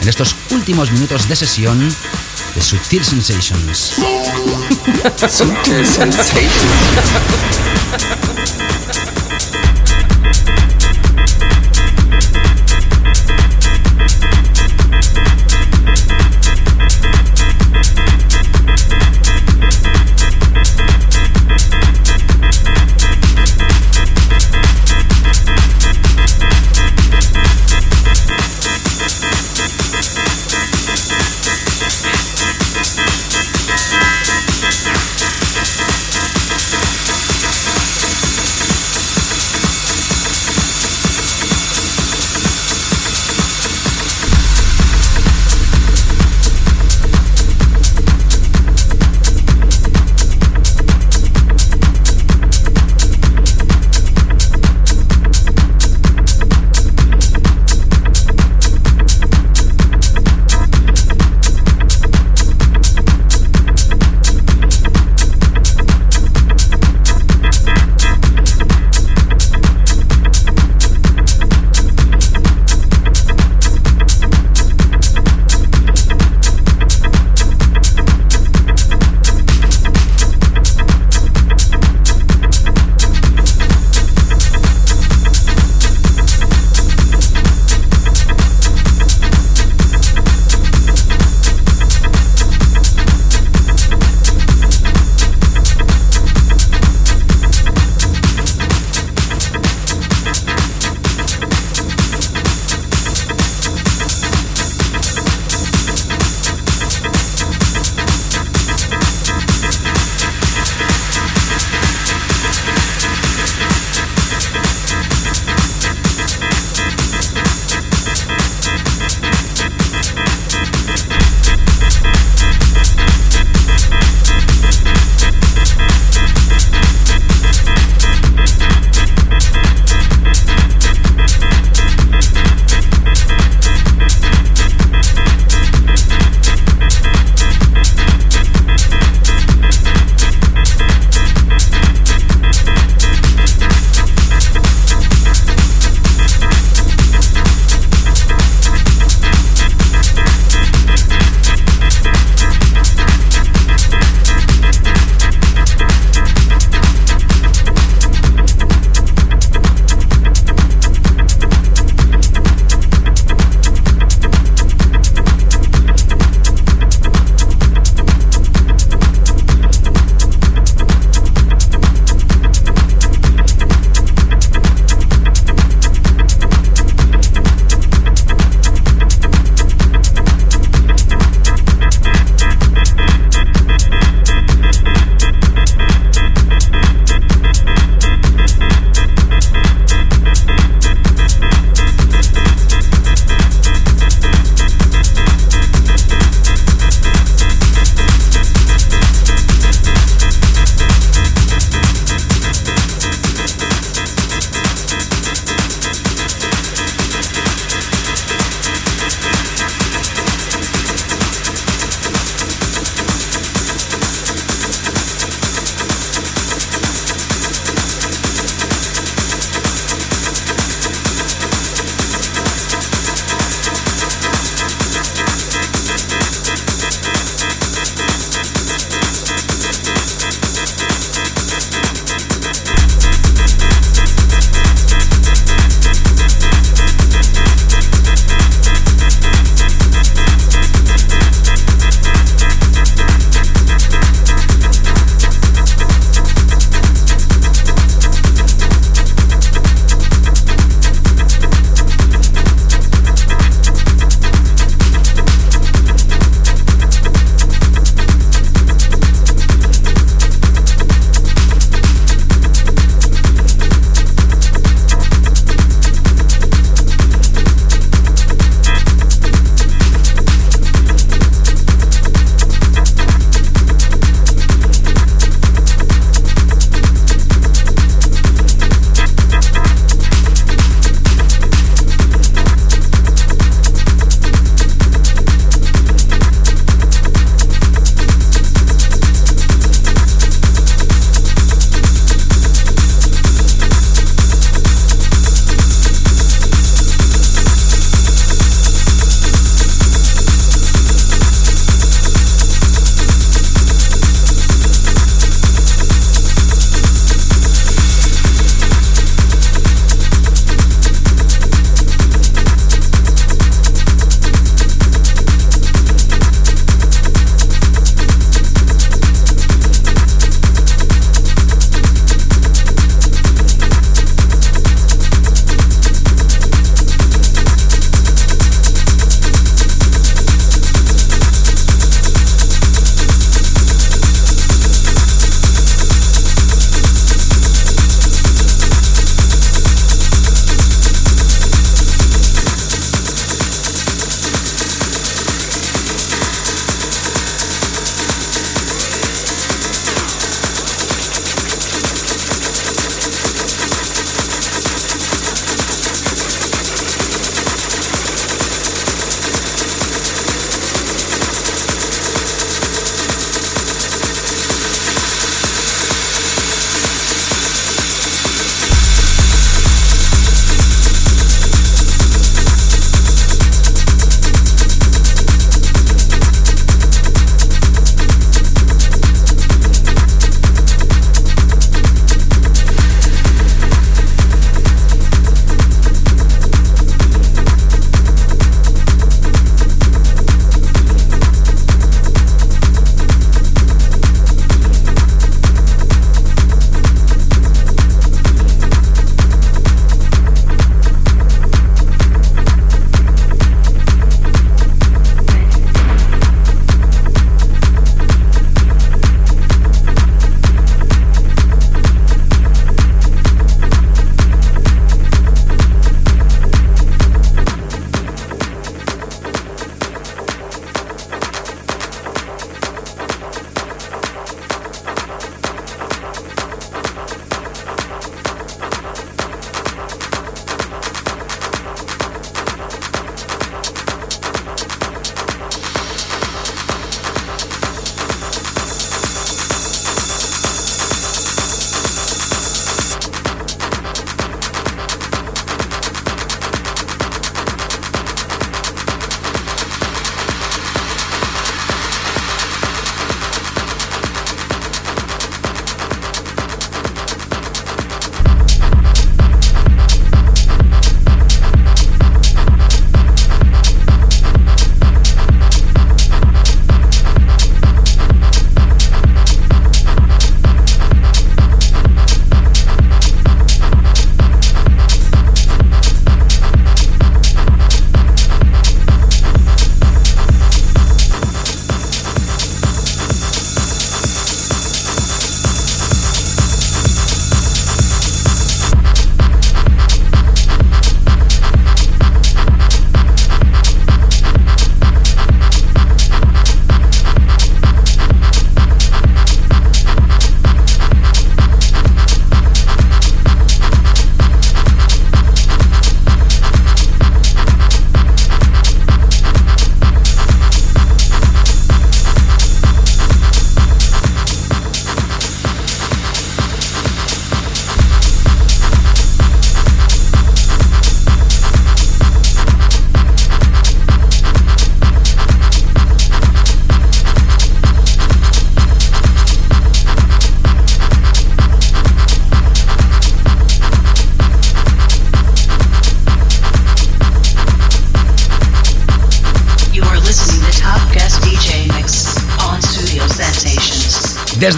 en estos últimos minutos de sesión de Subtil Sensations. Sensations.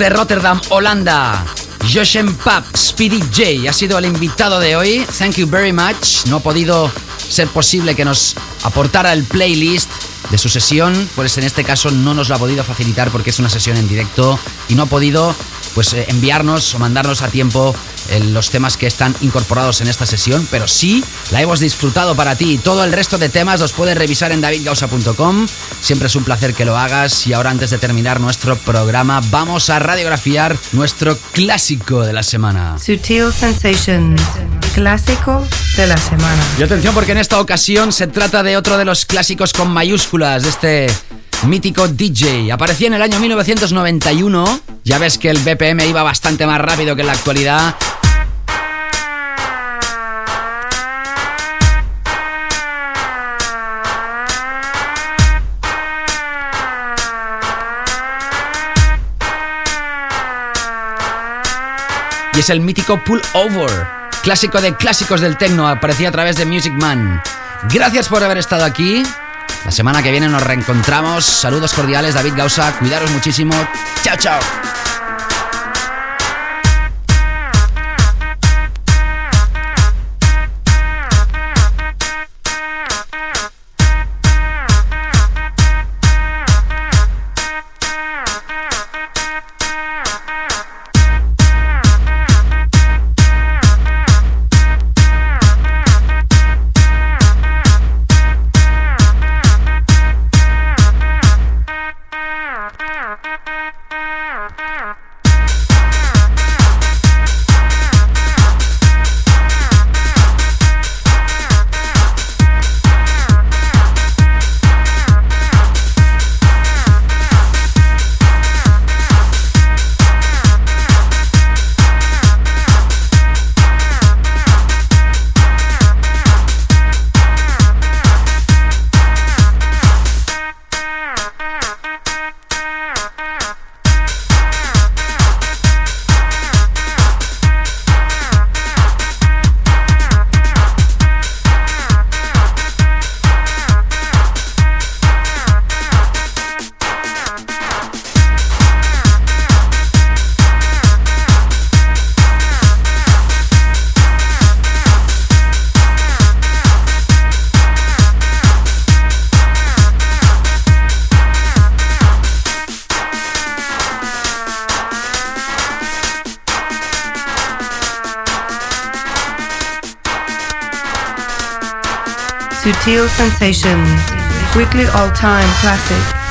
Desde Rotterdam, Holanda, Joshem Pap, Speedy J ha sido el invitado de hoy. Thank you very much. No ha podido ser posible que nos aportara el playlist de su sesión, pues en este caso no nos lo ha podido facilitar porque es una sesión en directo y no ha podido pues eh, enviarnos o mandarnos a tiempo eh, los temas que están incorporados en esta sesión, pero sí la hemos disfrutado para ti. Todo el resto de temas los puedes revisar en davidgausa.com. Siempre es un placer que lo hagas y ahora antes de terminar nuestro programa vamos a radiografiar nuestro clásico de la semana. Sutil Sensations, clásico de la semana. Y atención porque en esta ocasión se trata de otro de los clásicos con mayúsculas de este mítico DJ. Aparecía en el año 1991. Ya ves que el BPM iba bastante más rápido que en la actualidad. Y es el mítico Pull Over, clásico de clásicos del techno, aparecía a través de Music Man. Gracias por haber estado aquí. La semana que viene nos reencontramos. Saludos cordiales, David Gausa. Cuidaros muchísimo. Chao, chao. Sensations, weekly all-time classic.